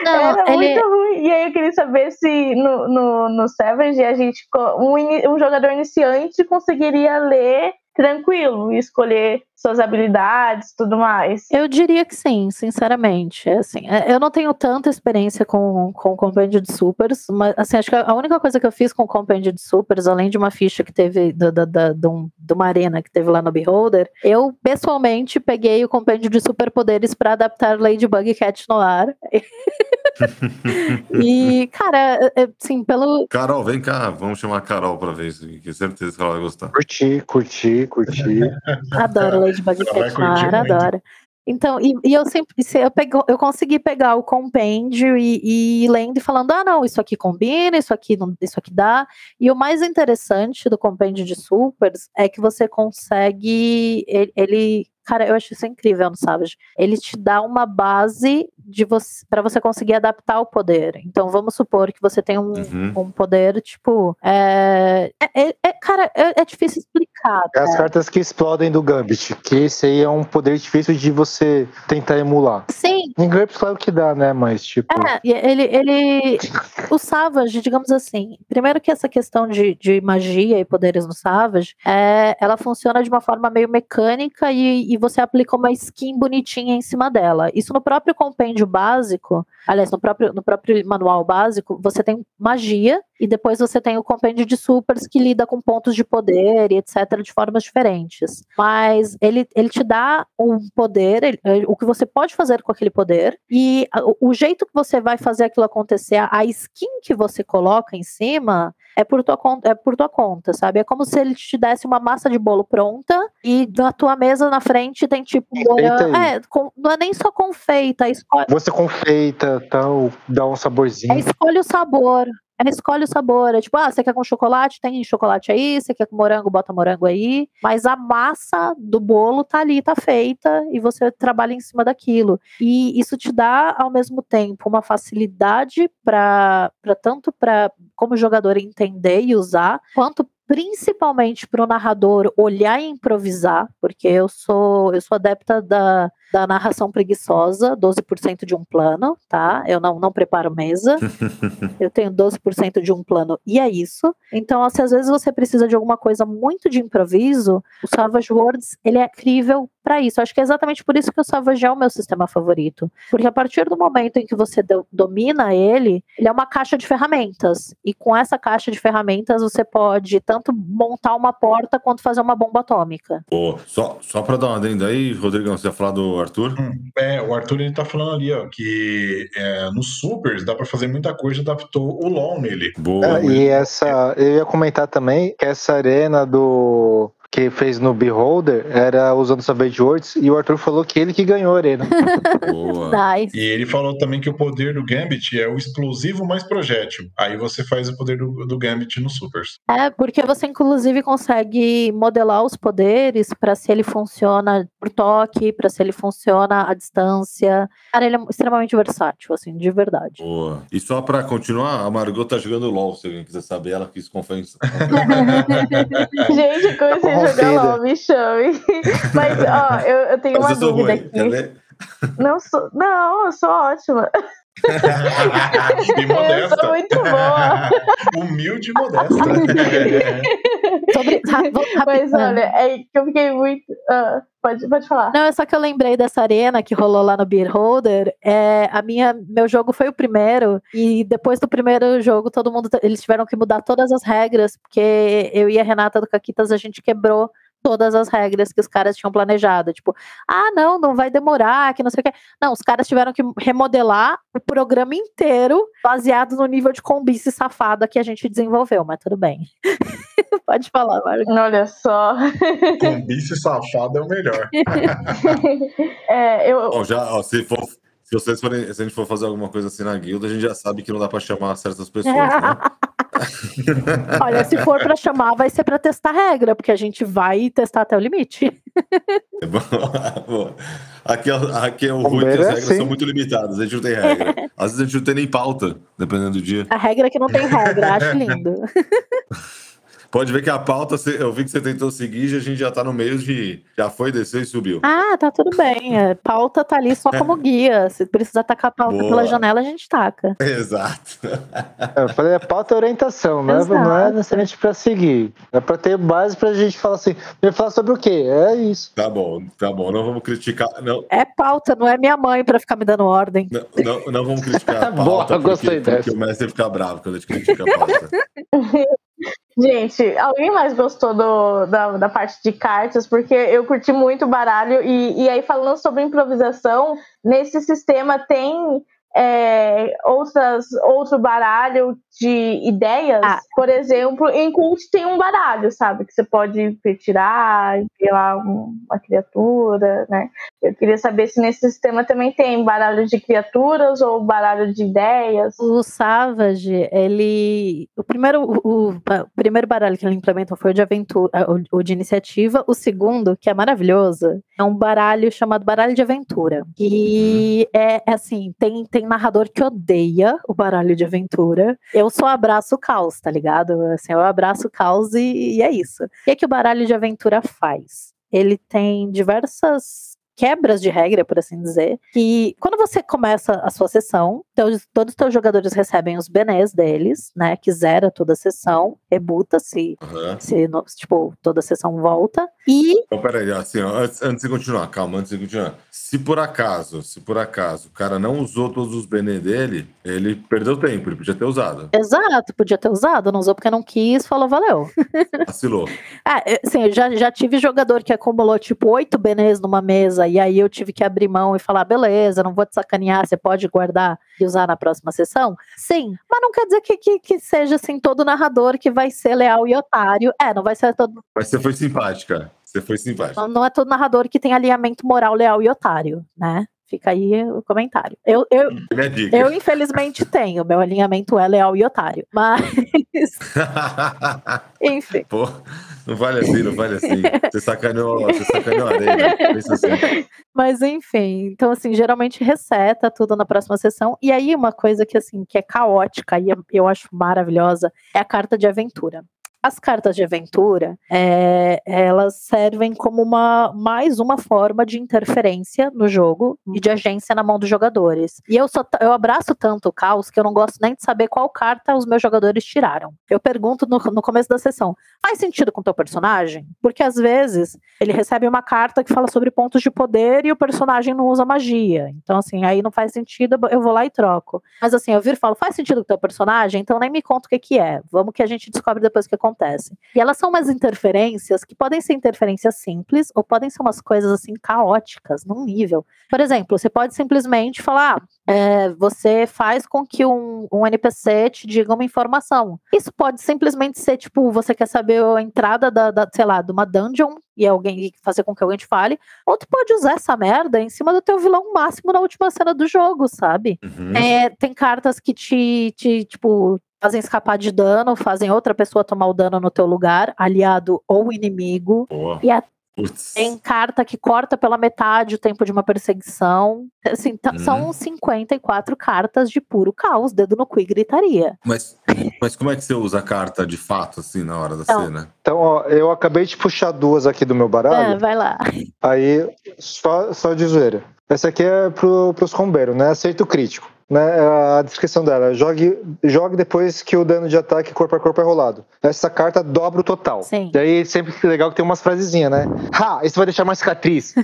Não, Era ele... muito ruim. E aí eu queria saber se no, no, no Savage a gente, um, um jogador iniciante conseguiria ler tranquilo e escolher suas habilidades tudo mais? Eu diria que sim, sinceramente. É assim, é, eu não tenho tanta experiência com, com o Compêndio de Supers, mas assim, acho que a única coisa que eu fiz com o Compêndio de Supers, além de uma ficha que teve da, da, da, de, um, de uma arena que teve lá no Beholder, eu pessoalmente peguei o Compêndio de Superpoderes para adaptar Ladybug e Cat no ar. (laughs) e, cara, assim, pelo. Carol, vem cá, vamos chamar a Carol pra ver isso, que certeza que ela vai gostar. Curti, curti, curti. Adoro Ladybug Cat Noir, adoro. Então, e, e, eu sempre eu, pego, eu consegui pegar o compêndio e, e ir lendo e falando: ah, não, isso aqui combina, isso aqui não, isso aqui dá. E o mais interessante do compêndio de supers é que você consegue. Ele, ele Cara, eu acho isso incrível no Savage. Ele te dá uma base de você para você conseguir adaptar o poder. Então, vamos supor que você tem um, uhum. um poder, tipo. É, é, é cara, é, é, difícil explicar. É as cartas que explodem do Gambit, que esse aí é um poder difícil de você tentar emular. Sim. Em GURPS, claro que dá, né? Mas, tipo. É, ele. ele o Savage, digamos assim. Primeiro que essa questão de, de magia e poderes no Savage, é, ela funciona de uma forma meio mecânica e, e você aplica uma skin bonitinha em cima dela. Isso no próprio compêndio básico, aliás, no próprio, no próprio manual básico, você tem magia e depois você tem o compêndio de supers que lida com pontos de poder e etc. de formas diferentes. Mas ele, ele te dá um poder, ele, o que você pode fazer com aquele poder e o, o jeito que você vai fazer aquilo acontecer, a skin que você coloca em cima é por tua conta, é por tua conta, sabe? É como se ele te desse uma massa de bolo pronta e na tua mesa na frente tem tipo morango. É, com, não é nem só confeita. Escolhe... Você confeita, tal, dá um saborzinho. É, escolhe o sabor. É, escolhe o sabor. É tipo, ah, você quer com chocolate? Tem chocolate aí. Você quer com morango? Bota morango aí. Mas a massa do bolo tá ali, tá feita, e você trabalha em cima daquilo. E isso te dá, ao mesmo tempo, uma facilidade para tanto para como jogador entender e usar, quanto principalmente para o narrador olhar e improvisar, porque eu sou eu sou adepta da, da narração preguiçosa, 12% de um plano, tá? Eu não, não preparo mesa. (laughs) eu tenho 12% de um plano e é isso. Então, se às vezes você precisa de alguma coisa muito de improviso, o Savage Worlds, ele é incrível para isso. Acho que é exatamente por isso que o Savage é o meu sistema favorito. Porque a partir do momento em que você do, domina ele, ele é uma caixa de ferramentas. E com essa caixa de ferramentas, você pode tanto montar uma porta quanto fazer uma bomba atômica. Pô, só, só para dar uma adenda aí, Rodrigão, você ia falar do Arthur? Hum, é, o Arthur ele tá falando ali, ó, que é, nos Supers dá para fazer muita coisa, adaptou o LOL nele. Boa. É, e essa, eu ia comentar também que essa arena do que fez no Beholder era usando Savage Words e o Arthur falou que ele que ganhou a arena. (laughs) nice. E ele falou também que o poder do Gambit é o explosivo mais projétil. Aí você faz o poder do, do Gambit no Supers. É, porque você inclusive consegue modelar os poderes para se ele funciona por toque, para se ele funciona à distância. Cara, ele é extremamente versátil, assim, de verdade. Boa. E só para continuar, a Margot tá jogando LOL, se alguém quiser saber, ela quis confessar. (laughs) Gente, conheci (laughs) jogar LOL, me chame. (laughs) Mas, ó, eu, eu tenho Mas uma eu dúvida ruim, aqui. Não, sou, não, eu sou ótima. (laughs) e modesta. Eu sou muito boa. (laughs) Humilde e modesta. (laughs) Sobre... Mas olha, é que eu fiquei muito. Uh, pode, pode falar. Não, é só que eu lembrei dessa arena que rolou lá no Beer Holder. É, a minha, meu jogo foi o primeiro, e depois do primeiro jogo, todo mundo. Eles tiveram que mudar todas as regras, porque eu e a Renata do Caquitas a gente quebrou todas as regras que os caras tinham planejado. Tipo, ah, não, não vai demorar, que não sei o quê. Não, os caras tiveram que remodelar o programa inteiro baseado no nível de combice safada que a gente desenvolveu, mas tudo bem. (laughs) Pode falar, Marcos. Olha só. Combice safada é o melhor. (laughs) é, eu... Bom, já, ó, se for se vocês forem, se a gente for fazer alguma coisa assim na guilda, a gente já sabe que não dá para chamar certas pessoas, né? (laughs) Olha, se for para chamar, vai ser para testar regra, porque a gente vai testar até o limite. (laughs) É bom, bom. Aqui, é, aqui é o ruim que as regras são muito limitadas, a gente não tem regra. (laughs) Às vezes a gente não tem nem pauta, dependendo do dia. A regra é que não tem regra, acho lindo. Pode ver que a pauta, eu vi que você tentou seguir e a gente já tá no meio de. Já foi, desceu e subiu. Ah, tá tudo bem. A pauta tá ali só como guia. Se precisar tacar a pauta Boa. pela janela, a gente taca. (laughs) Exato. Eu falei, a pauta é orientação, não é, não é necessariamente pra seguir. É pra ter base pra gente falar assim. Vai falar sobre o quê? É isso. Tá bom, tá bom. Não vamos criticar. Não. É pauta, não é minha mãe pra ficar me dando ordem. Não, não, não vamos criticar a (laughs) pauta. Boa, porque, gostei dessa. Porque o mestre fica bravo quando a gente critica a pauta. (laughs) Gente, alguém mais gostou do, da, da parte de cartas? Porque eu curti muito o baralho. E, e aí, falando sobre improvisação, nesse sistema tem é, outras, outro baralho de ideias. Ah. Por exemplo, em Cult tem um baralho, sabe? Que você pode tirar, lá uma criatura, né? Eu queria saber se nesse sistema também tem baralho de criaturas ou baralho de ideias. O Savage, ele. O primeiro, o, o primeiro baralho que ele implementou foi o de aventura, o, o de iniciativa. O segundo, que é maravilhoso, é um baralho chamado baralho de aventura. E é assim, tem, tem narrador que odeia o baralho de aventura. Eu só abraço o caos, tá ligado? Assim, eu abraço o caos e, e é isso. O que, é que o baralho de aventura faz? Ele tem diversas quebras de regra, por assim dizer, que quando você começa a sua sessão, todos, todos os teus jogadores recebem os benés deles, né, que zera toda a sessão, rebuta se, uhum. se tipo, toda a sessão volta, e... Então, peraí, assim, ó, antes, antes de continuar, calma, antes de continuar. Se por acaso, se por acaso o cara não usou todos os benés dele, ele perdeu tempo, ele podia ter usado. Exato, podia ter usado, não usou porque não quis, falou, valeu. Vacilou. (laughs) ah, assim, eu já, já tive jogador que acumulou, tipo, oito benés numa mesa e aí eu tive que abrir mão e falar, beleza, não vou te sacanear, você pode guardar e usar na próxima sessão? Sim, mas não quer dizer que, que, que seja assim todo narrador que vai ser leal e otário. É, não vai ser todo. Mas você foi simpática. Você foi simpática. Não, não é todo narrador que tem alinhamento moral, leal e otário, né? Fica aí o comentário. Eu, eu, eu infelizmente (laughs) tenho. Meu alinhamento é leal e otário. Mas. (laughs) (laughs) Enfim. Pô, não vale assim, não vale assim. Você sacaneou, você sacaneou a areia. Assim. Mas enfim, então assim, geralmente reseta tudo na próxima sessão. E aí, uma coisa que assim, que é caótica e eu acho maravilhosa é a carta de aventura. As cartas de aventura, é, elas servem como uma mais uma forma de interferência no jogo e de agência na mão dos jogadores. E eu, só, eu abraço tanto o caos que eu não gosto nem de saber qual carta os meus jogadores tiraram. Eu pergunto no, no começo da sessão: faz sentido com o teu personagem? Porque às vezes ele recebe uma carta que fala sobre pontos de poder e o personagem não usa magia. Então, assim, aí não faz sentido, eu vou lá e troco. Mas assim, eu viro e falo: faz sentido com o teu personagem? Então nem me conta o que, que é. Vamos que a gente descobre depois o que acontece acontece. E elas são umas interferências que podem ser interferências simples ou podem ser umas coisas assim caóticas num nível. Por exemplo, você pode simplesmente falar, é, você faz com que um, um NPC te diga uma informação. Isso pode simplesmente ser tipo, você quer saber a entrada da, da sei lá, de uma dungeon e alguém fazer com que alguém te fale, ou tu pode usar essa merda em cima do teu vilão máximo na última cena do jogo, sabe? Uhum. É, tem cartas que te, te, tipo, fazem escapar de dano, fazem outra pessoa tomar o dano no teu lugar, aliado ou inimigo. Boa. E a tem carta que corta pela metade o tempo de uma perseguição. Assim, hum. São 54 cartas de puro caos, dedo no cu e gritaria. Mas, mas como é que você usa a carta de fato, assim, na hora da então, cena? Então, ó, eu acabei de puxar duas aqui do meu baralho. É, vai lá. Aí, só, só de zoeira. Essa aqui é pro, pros combeiros, né? Acerto crítico né, a descrição dela. Jogue, jogue depois que o dano de ataque corpo a corpo é rolado. Essa carta dobra o total. Sim. Daí sempre é legal que tem umas frasezinhas, né? Ha! Isso vai deixar mais cicatriz. (laughs)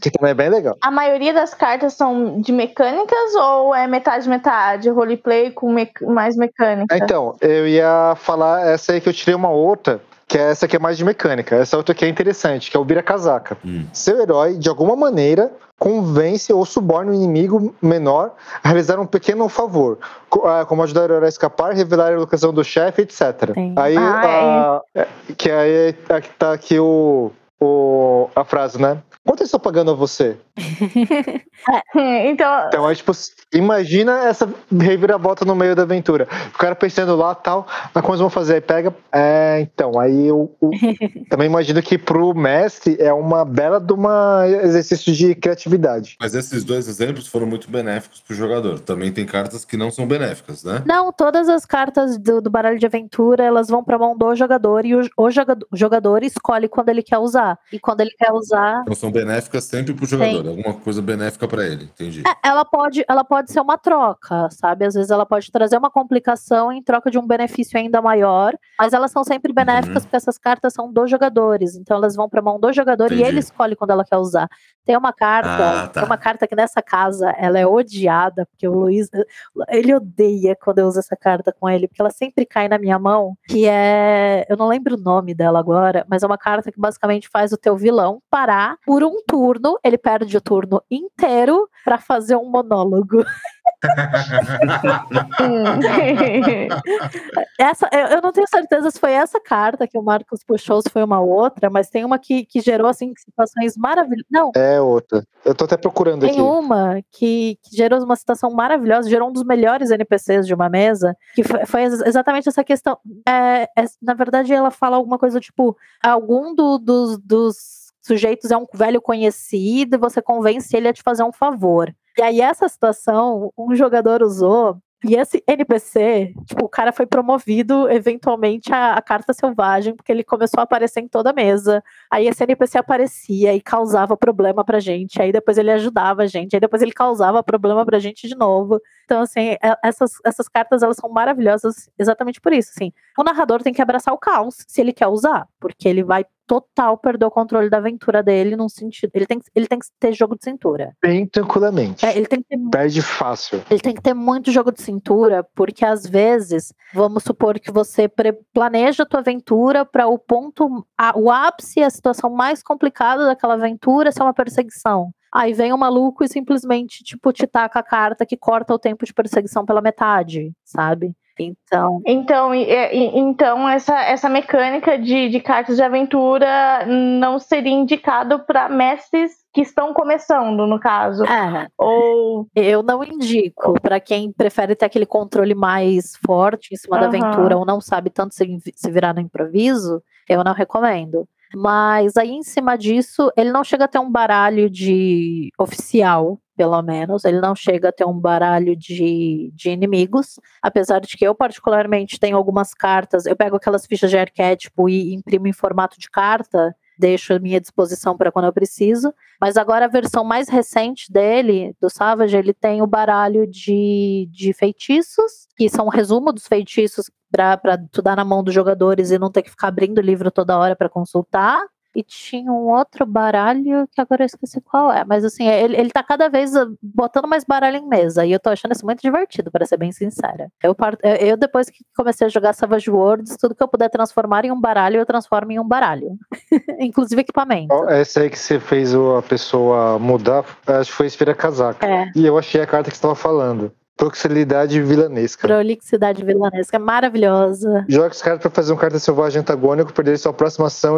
que também é bem legal. A maioria das cartas são de mecânicas ou é metade metade? Roleplay com me mais mecânica? Então, eu ia falar essa aí que eu tirei uma outra que é essa que é mais de mecânica. Essa outra aqui é interessante, que é o Vira Casaca. Hum. Seu herói, de alguma maneira, convence ou suborna o inimigo menor a realizar um pequeno favor, ah, como ajudar o herói a escapar, revelar a locação do chefe, etc. Sim. Aí, ah, é. a, é, que aí tá aqui o, o, a frase, né? Quanto eles estão pagando a você? (laughs) é. então... então, é tipo, imagina essa reviravolta no meio da aventura. O cara pensando lá tal, mas como eles vão fazer? Aí pega. É, então, aí eu, (laughs) eu também imagino que pro mestre é uma bela de uma exercício de criatividade. Mas esses dois exemplos foram muito benéficos pro jogador. Também tem cartas que não são benéficas, né? Não, todas as cartas do, do baralho de aventura elas vão pra mão do jogador e o, o jogador, o jogador escolhe quando ele quer usar. E quando ele quer usar. Então são benéficas sempre pro jogador. Sim. Alguma coisa benéfica para ele, entendi. É, ela, pode, ela pode ser uma troca, sabe? Às vezes ela pode trazer uma complicação em troca de um benefício ainda maior, mas elas são sempre benéficas uhum. porque essas cartas são dos jogadores. Então elas vão pra mão do jogador entendi. e ele escolhe quando ela quer usar. Tem uma carta, ah, tá. tem uma carta que nessa casa ela é odiada, porque o Luiz, ele odeia quando eu uso essa carta com ele, porque ela sempre cai na minha mão, que é, eu não lembro o nome dela agora, mas é uma carta que basicamente faz o teu vilão parar por um turno, ele perde o turno inteiro para fazer um monólogo. (laughs) essa, eu, não tenho certeza se foi essa carta que o Marcos puxou, se foi uma outra, mas tem uma que, que gerou assim situações maravilhosas. Não. É outra. Eu tô até procurando tem aqui. Tem uma que, que, gerou uma situação maravilhosa, gerou um dos melhores NPCs de uma mesa, que foi, foi exatamente essa questão. É, é, na verdade, ela fala alguma coisa tipo: algum do, dos, dos sujeitos é um velho conhecido e você convence ele a te fazer um favor. E aí, essa situação, um jogador usou e esse NPC, tipo, o cara foi promovido eventualmente a, a, carta selvagem, porque ele começou a aparecer em toda a mesa. Aí esse NPC aparecia e causava problema pra gente. Aí depois ele ajudava a gente. Aí depois ele causava problema pra gente de novo. Então, assim, é, essas, essas cartas elas são maravilhosas exatamente por isso. Assim, o narrador tem que abraçar o caos se ele quer usar, porque ele vai total perder o controle da aventura dele num sentido. Ele tem, ele tem que ter jogo de cintura. Bem tranquilamente. É, ele tem que ter, Perde fácil. Ele tem que ter muito jogo de cintura, porque às vezes, vamos supor que você planeja a tua aventura para o ponto, a, o ápice, a situação mais complicada daquela aventura ser uma perseguição. Aí vem o maluco e simplesmente, tipo, te taca a carta que corta o tempo de perseguição pela metade, sabe? Então. Então, então essa, essa mecânica de, de cartas de aventura não seria indicado para mestres que estão começando, no caso. É. Ou eu não indico para quem prefere ter aquele controle mais forte em cima uhum. da aventura ou não sabe tanto se, se virar no improviso, eu não recomendo. Mas aí em cima disso, ele não chega a ter um baralho de oficial, pelo menos. Ele não chega a ter um baralho de, de inimigos. Apesar de que eu, particularmente, tenho algumas cartas. Eu pego aquelas fichas de arquétipo e imprimo em formato de carta deixo à minha disposição para quando eu preciso. Mas agora a versão mais recente dele, do Savage, ele tem o baralho de, de feitiços, que são um resumo dos feitiços para tu dar na mão dos jogadores e não ter que ficar abrindo o livro toda hora para consultar. E tinha um outro baralho que agora eu esqueci qual é. Mas assim, ele, ele tá cada vez ah, botando mais baralho em mesa. E eu tô achando isso muito divertido, para ser bem sincera. Eu, eu, depois que comecei a jogar Savage Worlds, tudo que eu puder transformar em um baralho, eu transformo em um baralho. (laughs) Inclusive equipamento. Essa aí que você fez a pessoa mudar, acho que foi Esfera Casaca. É. E eu achei a carta que você estava falando. Proxilidade vilanesca. Prolixidade vilanesca, maravilhosa. Joga os caras pra fazer um carta selvagem antagônico, perder sua próxima ação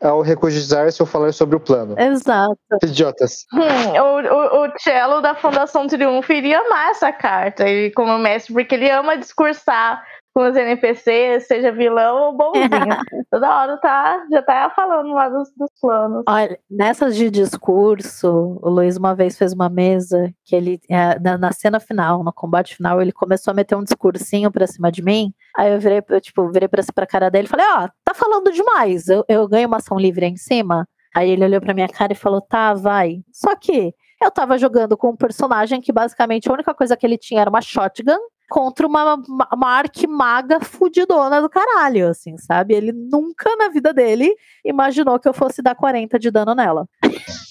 ao recogitar-se ou falar sobre o plano. Exato. Idiotas. Hum, o, o, o Cello da Fundação Triunfo iria amar essa carta, ele, como mestre, porque ele ama discursar com os NPCs, seja vilão ou bonzinho. (laughs) Toda hora tá, já tá falando lá dos, dos planos. Olha, nessas de discurso, o Luiz uma vez fez uma mesa que ele, é, na, na, cena final, no combate final, ele começou a meter um discursinho pra cima de mim. Aí eu virei, eu, tipo, virei pra, pra cara dele e falei: Ó, oh, tá falando demais, eu, eu ganho uma ação livre aí em cima. Aí ele olhou pra minha cara e falou: Tá, vai. Só que eu tava jogando com um personagem que basicamente a única coisa que ele tinha era uma shotgun contra uma, uma arquimaga fudidona do caralho, assim, sabe? Ele nunca na vida dele imaginou que eu fosse dar 40 de dano nela.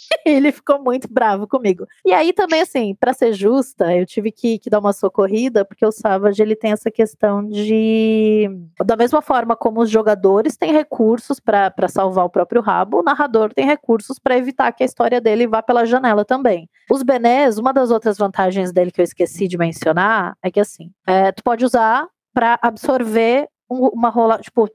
(laughs) ele ficou muito bravo comigo. E aí também, assim, para ser justa, eu tive que, que, dar uma socorrida, porque o Savage, ele tem essa questão de... Da mesma forma como os jogadores têm recursos para salvar o próprio rabo, o narrador tem recursos para evitar que a história dele vá pela janela também. Os Benés, uma das outras vantagens dele que eu esqueci de mencionar, é que, assim, é, tu pode usar para absorver uma rola, tipo,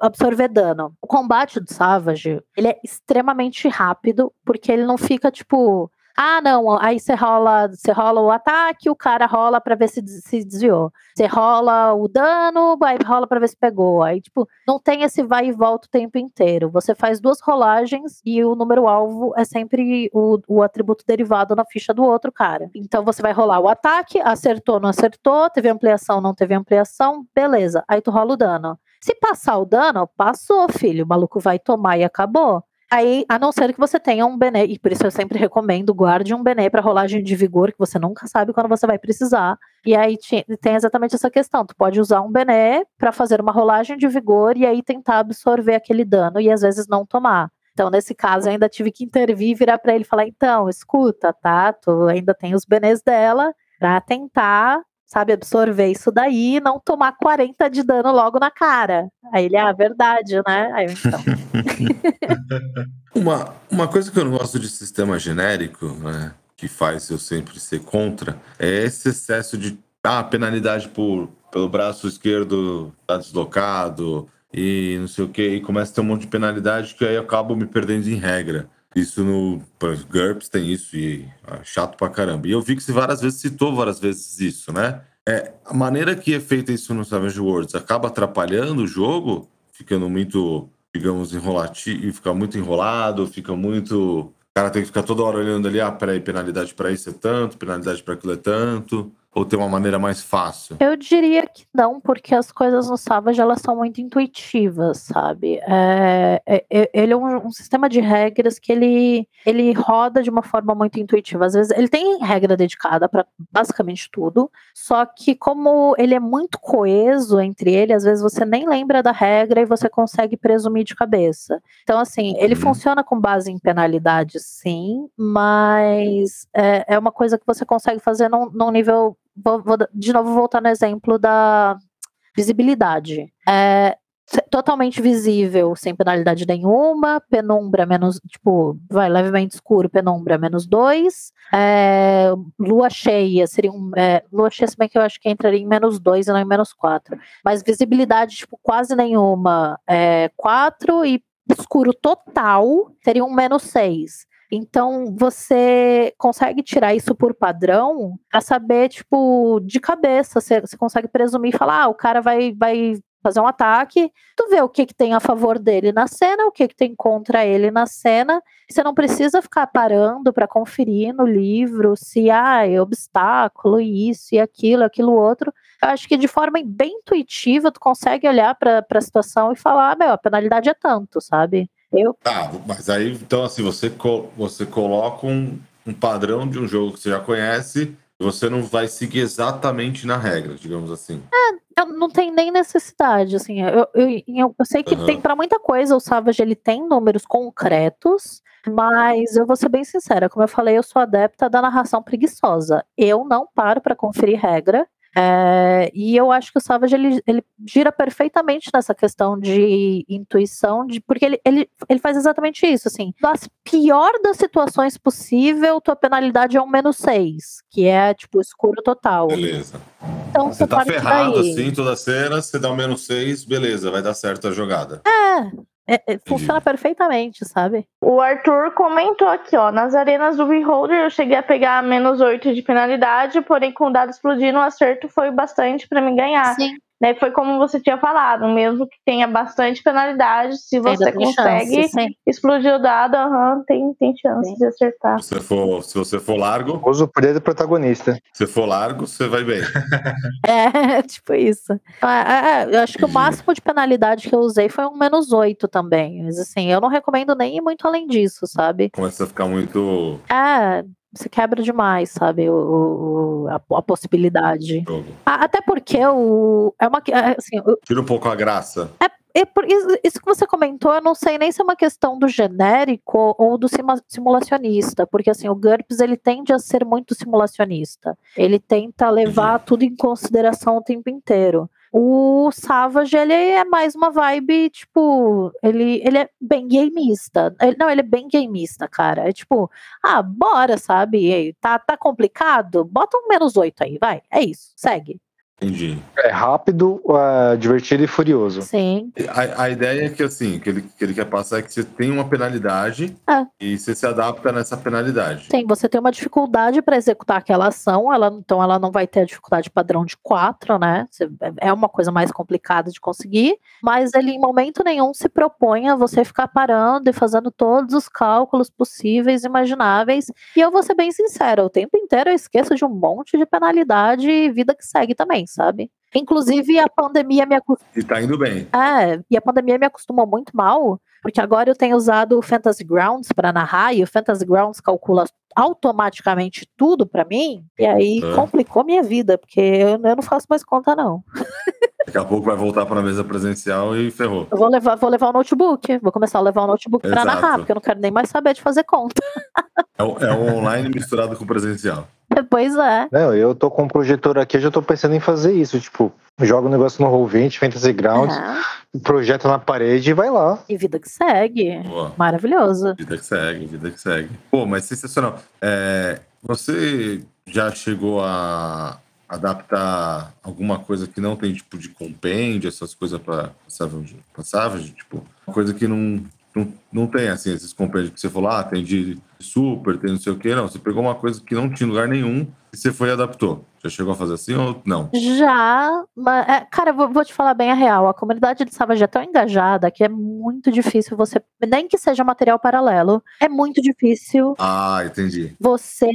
absorver dano. O combate do Savage, ele é extremamente rápido, porque ele não fica, tipo, ah, não, aí você rola, você rola o ataque, o cara rola para ver se, se desviou. Você rola o dano, aí rola para ver se pegou. Aí, tipo, não tem esse vai e volta o tempo inteiro. Você faz duas rolagens e o número alvo é sempre o, o atributo derivado na ficha do outro cara. Então você vai rolar o ataque, acertou, não acertou, teve ampliação, não teve ampliação, beleza. Aí tu rola o dano. Se passar o dano, passou, filho. O maluco vai tomar e acabou. Aí, a não ser que você tenha um Bené, e por isso eu sempre recomendo, guarde um Bené para rolagem de vigor, que você nunca sabe quando você vai precisar. E aí tem exatamente essa questão. Tu pode usar um Bené para fazer uma rolagem de vigor e aí tentar absorver aquele dano e às vezes não tomar. Então, nesse caso, eu ainda tive que intervir e virar para ele e falar: então, escuta, tá? Tu ainda tem os benês dela para tentar sabe, absorver isso daí e não tomar 40 de dano logo na cara. Aí ele, ah, verdade, né? Aí eu, então. (laughs) uma, uma coisa que eu não gosto de sistema genérico, né, que faz eu sempre ser contra, é esse excesso de ah, penalidade por, pelo braço esquerdo tá deslocado e não sei o que, e começa a ter um monte de penalidade que aí eu acabo me perdendo em regra. Isso no GURPS tem isso e é chato pra caramba. E eu vi que você várias vezes citou várias vezes isso, né? É, a maneira que é feita isso no Savage Worlds acaba atrapalhando o jogo, ficando muito, digamos, enrolativo, fica muito enrolado, fica muito. O cara tem que ficar toda hora olhando ali, ah, peraí, penalidade para isso é tanto, penalidade para aquilo é tanto. Ou tem uma maneira mais fácil? Eu diria que não, porque as coisas no Savage elas são muito intuitivas, sabe? É, é, é, ele é um, um, sistema de regras que ele, ele roda de uma forma muito intuitiva. Às vezes ele tem regra dedicada para basicamente tudo, só que como ele é muito coeso entre ele, às vezes você nem lembra da regra e você consegue presumir de cabeça. Então, assim, ele uhum. funciona com base em penalidades, sim, mas é, é uma coisa que você consegue fazer num, num nível vou, vou, de novo voltar no exemplo da visibilidade. É totalmente visível, sem penalidade nenhuma, penumbra menos, tipo, vai levemente escuro, penumbra menos dois, é, lua cheia seria um, é, lua cheia se bem que eu acho que entraria em menos dois e não em menos quatro, mas visibilidade, tipo, quase nenhuma, é, quatro e escuro total seria um menos seis. Então, você consegue tirar isso por padrão para saber, tipo, de cabeça. Você, você consegue presumir e falar, ah, o cara vai, vai fazer um ataque, tu vê o que, que tem a favor dele na cena, o que, que tem contra ele na cena. Você não precisa ficar parando para conferir no livro se ah, é obstáculo, isso e aquilo, aquilo outro. Eu acho que de forma bem intuitiva tu consegue olhar para a situação e falar, ah, meu, a penalidade é tanto, sabe? Eu... Tá, mas aí, então, assim, você, você coloca um, um padrão de um jogo que você já conhece você não vai seguir exatamente na regra, digamos assim. É, não tem nem necessidade, assim, eu, eu, eu, eu sei que uhum. tem para muita coisa, o Savage, ele tem números concretos, mas eu vou ser bem sincera, como eu falei, eu sou adepta da narração preguiçosa. Eu não paro para conferir regra, é, e eu acho que o Savage ele, ele gira perfeitamente nessa questão de intuição, de, porque ele, ele, ele faz exatamente isso, assim, das pior das situações possível, tua penalidade é um menos 6, que é tipo escuro total. Beleza. Então você, você tá ferrado assim, toda cena, você dá um menos 6, beleza, vai dar certo a jogada. É, é, é, funciona perfeitamente, sabe? O Arthur comentou aqui, ó. Nas arenas do Beholder eu cheguei a pegar menos 8 de penalidade, porém com o dado explodindo, o acerto foi bastante para me ganhar. Sim. Né, foi como você tinha falado, mesmo que tenha bastante penalidade, se você consegue chance, explodir o dado, uhum, tem, tem chance sim. de acertar. Se você, for, se você for largo. Usa o poder do protagonista. Se for largo, você vai bem. (laughs) é, (laughs) tipo isso. É, é, eu acho que o máximo de penalidade que eu usei foi um menos 8 também. Mas assim, eu não recomendo nem ir muito além disso, sabe? Começa a ficar muito. É, você quebra demais, sabe, o, o a, a, possibilidade. até porque o é uma é, assim, tira um pouco a graça. É, é por isso, isso, que você comentou, eu não sei nem se é uma questão do genérico ou do simulacionista, porque assim, o GURPS ele tende a ser muito simulacionista. Ele tenta levar uhum. tudo em consideração o tempo inteiro. O Savage, ele é mais uma vibe, tipo, ele, ele é bem gameista. Ele, não, ele é bem gameista, cara. É tipo, ah, bora, sabe? Tá, tá complicado? Bota um menos oito aí, vai. É isso, segue. Entendi. É rápido, é divertido e furioso. Sim. A, a, ideia é que assim, que ele, que ele quer passar é que você tem uma penalidade é. e você se adapta nessa penalidade. Sim, você tem uma dificuldade para executar aquela ação, ela, então ela não vai ter a dificuldade padrão de 4, né? É uma coisa mais complicada de conseguir, mas ele em momento nenhum se propõe a você ficar parando e fazendo todos os cálculos possíveis, imagináveis. E eu vou ser bem sincera, o tempo inteiro eu esqueço de um monte de penalidade e vida que segue também, sabe? Inclusive, a pandemia me acostumou. E tá indo bem. É, e a pandemia me acostumou muito mal, porque agora eu tenho usado o Fantasy Grounds para narrar, e o Fantasy Grounds calcula automaticamente tudo para mim, e aí é. complicou minha vida, porque eu, eu não faço mais conta, não. (laughs) Daqui a pouco vai voltar para a mesa presencial e ferrou. Eu vou levar, vou levar o notebook, vou começar a levar o notebook para narrar, porque eu não quero nem mais saber de fazer conta. É o, é o online misturado com o presencial. (laughs) Pois é. Não, eu tô com um projetor aqui, eu já tô pensando em fazer isso. Tipo, joga o um negócio no Roll20, Fantasy Grounds, uhum. projeta na parede e vai lá. E vida que segue. Boa. Maravilhoso. Vida que segue, vida que segue. Pô, mas sensacional. É, você já chegou a adaptar alguma coisa que não tem tipo de compêndio, essas coisas para Savage, Savage, tipo, coisa que não, não, não tem assim, esses compêndios que você falou, ah, tem de super, tem não sei o que, não. Você pegou uma coisa que não tinha lugar nenhum e você foi e adaptou. Já chegou a fazer assim ou não? Já, mas, é, cara, vou, vou, te falar bem a real. A comunidade de Savage é tão engajada que é muito difícil você, nem que seja material paralelo, é muito difícil. Ah, entendi. Você.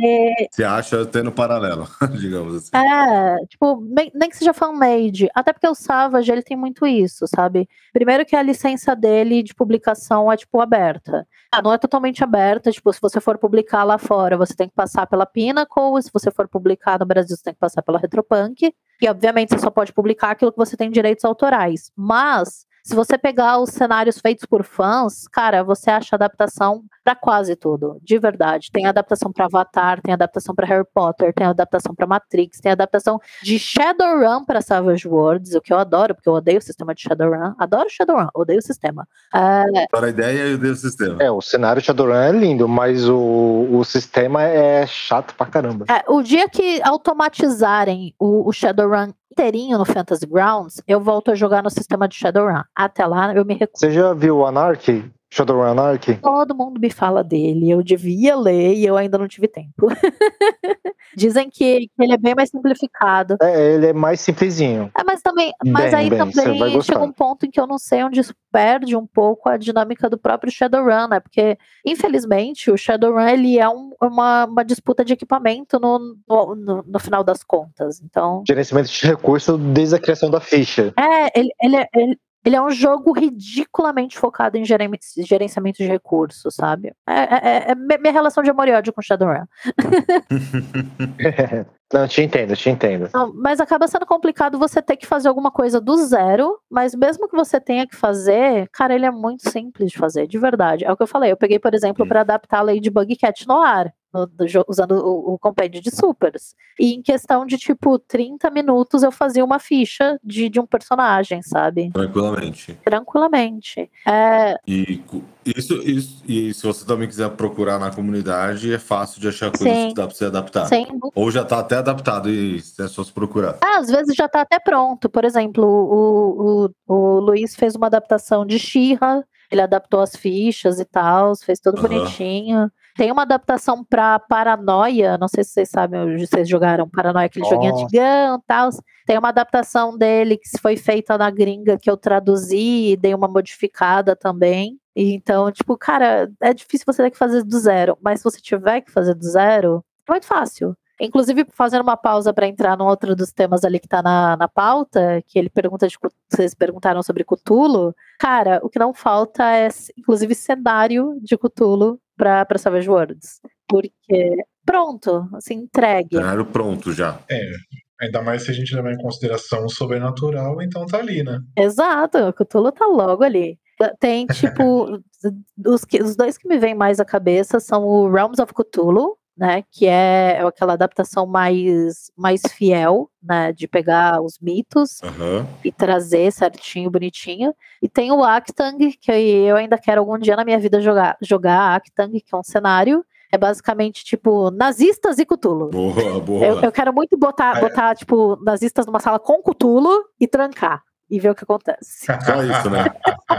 Você acha tendo paralelo, (laughs) digamos assim. É, tipo, nem que seja fan-made. Até porque o Savage, ele tem muito isso, sabe? Primeiro que a licença dele de publicação é, tipo, aberta. Ah, não é totalmente aberta, tipo, se você for publicar lá fora, você tem que passar pela Pinnacle, se você for publicar no Brasil, você tem que passar pela Retropunk. E, obviamente, você só pode publicar aquilo que você tem direitos autorais. Mas, se você pegar os cenários feitos por fãs, cara, você acha adaptação para quase tudo, de verdade. Tem adaptação para Avatar, tem adaptação para Harry Potter, tem adaptação para Matrix, tem adaptação de Shadowrun para Savage Worlds, o que eu adoro, porque eu odeio o sistema de Shadowrun. Adoro Shadowrun, odeio o sistema. É... Para a ideia, eu odeio o sistema. É, o cenário Shadowrun é lindo, mas o, o sistema é chato pra caramba. É, o dia que automatizarem o, o Shadowrun inteirinho no Fantasy Grounds, eu volto a jogar no sistema de Shadowrun. Até lá, eu me recuso. Você já viu o Anarchy? Shadowrun Anarchy? Todo mundo me fala dele. Eu devia ler e eu ainda não tive tempo. (laughs) Dizem que, ele é bem mais simplificado. É, ele é mais simplesinho. É, mas também, mas bem, aí bem, também chega um ponto em que eu não sei onde isso perde um pouco a dinâmica do próprio Shadowrun, né? Porque, infelizmente, o Shadowrun ele é um, uma, uma disputa de equipamento no, no, no, no, final das contas. Então. Gerenciamento de recurso desde a criação da ficha. É, ele, ele, é, ele, ele é um jogo ridiculamente focado em gerenciamento de recursos, sabe? É, é, é, é minha relação de amor e ódio com Shadowrun. (laughs) Não, te entendo, te entendo. Não, mas acaba sendo complicado você ter que fazer alguma coisa do zero, mas mesmo que você tenha que fazer, cara, ele é muito simples de fazer, de verdade. É o que eu falei. Eu peguei, por exemplo, para adaptar a Ladybug Cat no ar no, usando o, o compêndio de supers. E em questão de, tipo, 30 minutos eu fazia uma ficha de, de um personagem, sabe? Tranquilamente. Tranquilamente. É... E isso, isso, e se você também quiser procurar na comunidade, é fácil de achar coisas Sim. que dá pra você adaptar. Sim. Ou já tá até adaptado e é só se procurar. Ah, às vezes já tá até pronto. Por exemplo, o, o, o Luiz fez uma adaptação de Xirra, ele adaptou as fichas e tal, fez tudo uhum. bonitinho. Tem uma adaptação para Paranoia, não sei se vocês sabem, vocês jogaram Paranoia, aquele oh. joguinho antigão e tal. Tem uma adaptação dele que foi feita na gringa que eu traduzi e dei uma modificada também. Então, tipo, cara, é difícil você ter que fazer do zero, mas se você tiver que fazer do zero, é muito fácil. Inclusive, fazendo uma pausa para entrar no outro dos temas ali que está na, na pauta, que ele pergunta de vocês perguntaram sobre Cthulhu. Cara, o que não falta é, inclusive, cenário de Cthulhu para Savage Worlds. Porque pronto, assim, entregue. Cenário pronto já. É. Ainda mais se a gente levar em consideração o sobrenatural, então tá ali, né? Exato, o Cthulhu tá logo ali. Tem, (laughs) tipo, os, que, os dois que me vêm mais à cabeça são o Realms of Cthulhu, né, que é aquela adaptação mais, mais fiel, né, de pegar os mitos uhum. e trazer certinho, bonitinho. E tem o Actang, que eu ainda quero algum dia na minha vida jogar, jogar Actang, que é um cenário É basicamente, tipo, nazistas e Cutulo. Boa, boa. Eu, eu quero muito botar, botar, tipo, nazistas numa sala com Cutulo e trancar e ver o que acontece. (laughs) Só isso, né?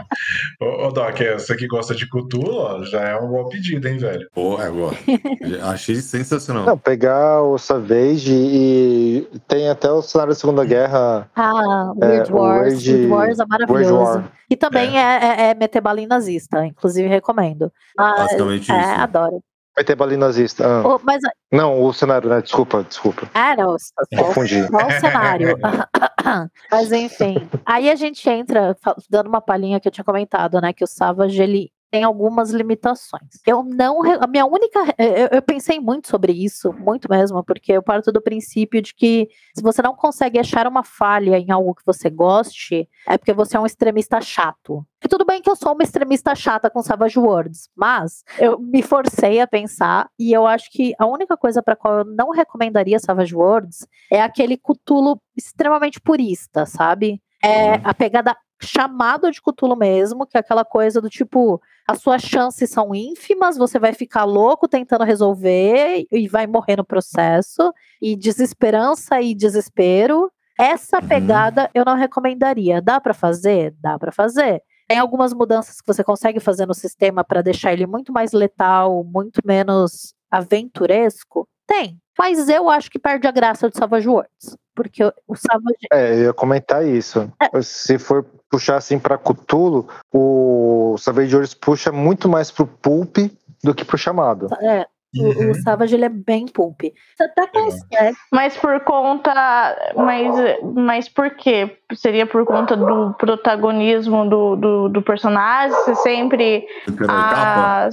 (laughs) ô, ô, Doc, é, você que gosta de Cthulhu, já é um bom pedido, hein, velho? Pô, é boa. (laughs) Achei sensacional. Não, pegar o Savage e tem até o cenário da Segunda Guerra. Ah, Weird é, Wars. Weird, Weird Wars é maravilhoso. War. E também é. É, é, meter bala em nazista, inclusive recomendo. Mas, Basicamente é, isso. adoro. Vai ter bala nazista. Ah. Oh, mas... Não, o cenário, né? Desculpa, desculpa. Ah, não. Confundi. Só o cenário. mas enfim. Aí a gente entra, dando uma palhinha que eu tinha comentado, né? Que o Savage, ele tem algumas limitações. Eu não. A minha única. Eu, eu, pensei muito sobre isso, muito mesmo, porque eu parto do princípio de que se você não consegue achar uma falha em algo que você goste, é porque você é um extremista chato. E tudo bem que eu sou uma extremista chata com Savage Words, mas eu me forcei a pensar e eu acho que a única coisa para qual eu não recomendaria Savage Words é aquele cutulo extremamente purista, sabe? É uhum. a pegada chamado de Cthulhu mesmo, que é aquela coisa do tipo, as suas chances são ínfimas, você vai ficar louco tentando resolver e vai morrer no processo, e desesperança e desespero. Essa uhum. pegada eu não recomendaria. Dá para fazer? Dá para fazer. Tem algumas mudanças que você consegue fazer no sistema para deixar ele muito mais letal, muito menos aventuresco? Tem. Mas eu acho que perde a graça do Savage Worlds. Porque o Savage. É, eu ia comentar isso. É. Se for puxar assim para Cthulhu, o Savage Worlds puxa muito mais pro Pulp do que pro chamado. É, Uhum. O, Savage ele é bem pulp. Você até consegue. Mas por conta. Mas, mas por quê? Seria por conta do protagonismo do, do, do personagem? Você sempre. Ah,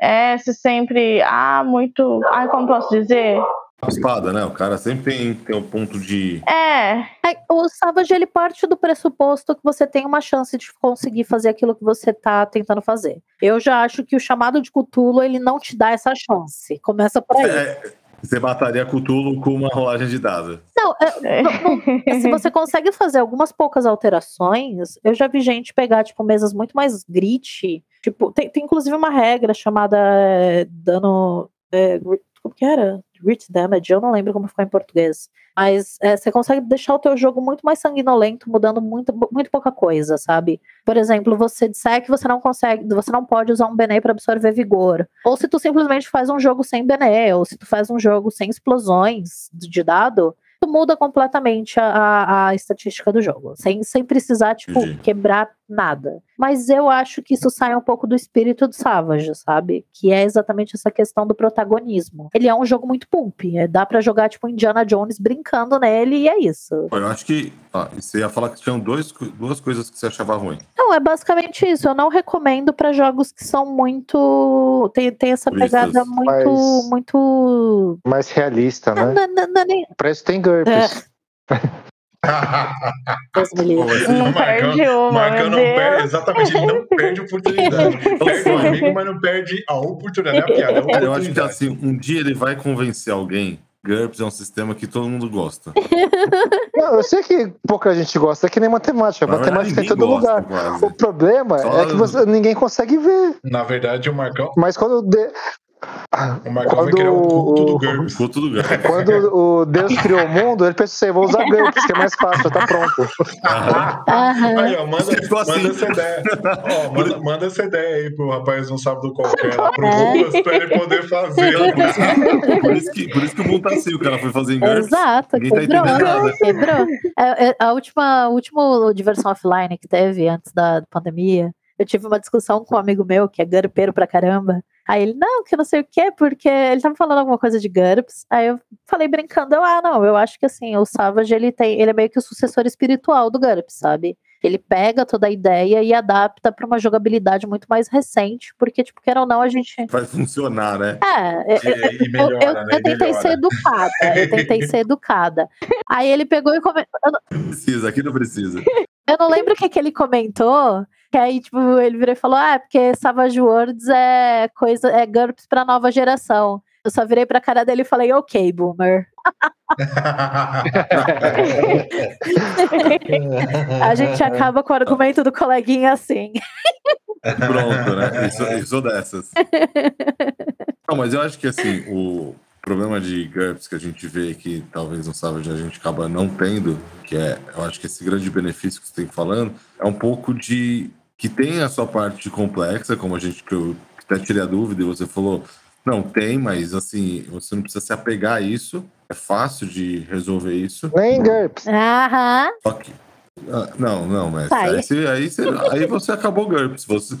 é, se sempre. Ah, muito. Ah, como posso dizer? Espada, né? O cara sempre tem, tem um ponto de. É. é. O Savage ele parte do pressuposto que você tem uma chance de conseguir fazer aquilo que você tá tentando fazer. Eu já acho que o chamado de Cthulhu ele não te dá essa chance. Começa por aí. É, você mataria Cthulhu com uma rolagem de dados. Não, é, não, não, se você consegue fazer algumas poucas alterações, eu já vi gente pegar, tipo, mesas muito mais grit. Tipo, tem, tem inclusive uma regra chamada é, dano. É, como que era? Grit Damage, eu não lembro como ficou em português. Mas é, você consegue deixar o teu jogo muito mais sanguinolento, mudando muito, muito pouca coisa, sabe? Por exemplo, você disser que você não consegue, você não pode usar um Bené para absorver vigor. Ou se tu simplesmente faz um jogo sem Bené, ou se tu faz um jogo sem explosões de dado, muda completamente a, a, a, estatística do jogo, sem, sem precisar, tipo, Entendi. quebrar nada. Mas eu acho que isso sai um pouco do espírito do Savage, sabe? Que é exatamente essa questão do protagonismo. Ele é um jogo muito pulp, é, dá para jogar, tipo, Indiana Jones brincando nele e é isso. Eu acho que ah, você ia falar que tinham dois, duas coisas que você achava ruim. Não, é basicamente isso. Eu não recomendo para jogos que são muito. Tem, tem essa pegada muito. Mais, muito. Mais realista, né? Não, não, não, nem... Parece que tem GURPS. É. (laughs) não perde uma. Marcão não perde, exatamente, ele não perde oportunidade. (laughs) perde o amigo, mas não perde a oportunidade. É a piada, a oportunidade. Eu acho que assim, um dia ele vai convencer alguém. GURPS é um sistema que todo mundo gosta. (laughs) Não, eu sei que pouca gente gosta, é que nem matemática. Na matemática em todo lugar. Quase. O problema Só é que você, ninguém consegue ver. Na verdade, o Marcão. Mas quando, de, o Marcão quando vai criar um culto do GURPS. Culto do GURPS. Quando o Deus (laughs) criou o mundo, ele pensou assim, vou usar GURPS, que é mais fácil, tá pronto. Aí, ó, manda, manda assim. essa ideia. Ó, manda, manda, essa ideia aí pro rapaz um sábado qualquer lá pro Lucas, pra ele poder fazer. por, isso que, por isso que o mundo tá assim, o cara foi fazer em GURPS. Exato, tá quebrou, tá (laughs) quebrou. É, é, a última, a última diversão offline que teve antes da pandemia, eu tive uma discussão com um amigo meu, que é garpeiro pra caramba, Aí ele, não, que não sei o quê, porque ele tava falando alguma coisa de GURPS. Aí eu falei brincando, eu, ah, não, eu acho que assim, o Savage, ele tem, ele é meio que o sucessor espiritual do GURPS, sabe? Ele pega toda a ideia e adapta para uma jogabilidade muito mais recente, porque, tipo, quer ou não, a gente. Vai funcionar, né? É, e, e melhora, eu, eu, né? eu tentei melhora. ser educada, eu tentei ser (laughs) educada. Aí ele pegou e comentou. Precisa, aqui não precisa. Eu não lembro o que, que ele comentou, que aí, tipo, ele virou e falou: Ah, é porque Savage Worlds é coisa, é GURPS pra nova geração. Eu só virei pra cara dele e falei, ok, boomer. a gente acaba com o argumento do coleguinha assim. Pronto, né? Isso, isso dessas. Não, (laughs) Não, mas eu acho que assim, o problema de GURPS que a gente vê que talvez no Savage a gente acaba não tendo, que é, eu acho que esse grande benefício que você tem falando, é um pouco de que tem a sua parte complexa, como a gente que eu até tirei a dúvida e você falou, não, tem, mas assim, você não precisa se apegar a isso. É fácil de resolver isso. Nem GURPS. Aham. Só que. Ah, não, não, mas aí, você, aí, você, aí você acabou GURPS. Você,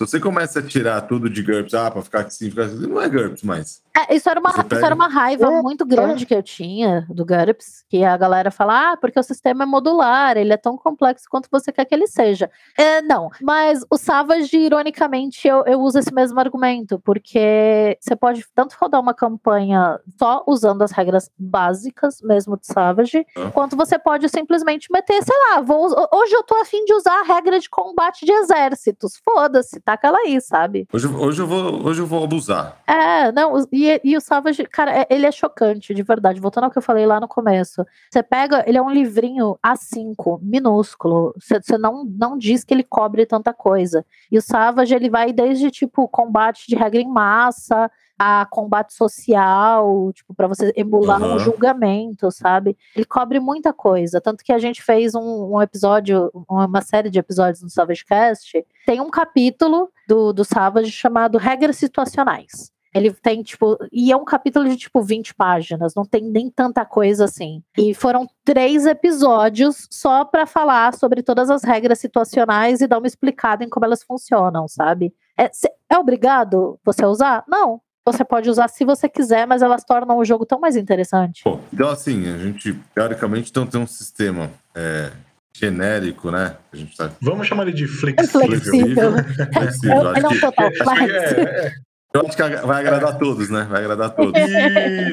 se você começa a tirar tudo de GURPS, ah, pra ficar assim, ficar assim, não é GURPS mais. É, isso, era uma, isso era uma raiva é, muito grande é. que eu tinha do GURPS, que a galera fala, ah, porque o sistema é modular, ele é tão complexo quanto você quer que ele seja. É, não, mas o Savage, ironicamente, eu, eu uso esse mesmo argumento, porque você pode tanto rodar uma campanha só usando as regras básicas mesmo de Savage, ah. quanto você pode simplesmente meter, sei lá, vou, hoje eu tô afim de usar a regra de combate de exércitos, foda-se, taca ela aí, sabe? Hoje, hoje, eu, vou, hoje eu vou abusar. É, não, e, e o Savage, cara, é, ele é chocante, de verdade. Voltando ao que eu falei lá no começo. Você pega, ele é um livrinho A5, minúsculo. Você não, não diz que ele cobre tanta coisa. E o Savage, ele vai desde, tipo, combate de regra em massa, a combate social, tipo, para você emular uhum. um julgamento, sabe? Ele cobre muita coisa. Tanto que a gente fez um, um, episódio, uma série de episódios no Savage Cast. Tem um capítulo do, do Savage chamado Regras Situacionais. Ele tem, tipo, e é um capítulo de, tipo, 20 páginas, não tem nem tanta coisa assim. E foram três episódios só para falar sobre todas as regras situacionais e dar uma explicada em como elas funcionam, sabe? É, é obrigado você usar? Não. Você pode usar se você quiser, mas elas tornam o jogo tão mais interessante. Bom, então, assim, a gente, teoricamente, então tem um sistema é, genérico, né? A gente tá... Vamos chamar ele de flexível. É flexível. flexível. (laughs) É, é, não total, mas... É, é. Eu acho que vai agradar a todos, né? Vai agradar a todos.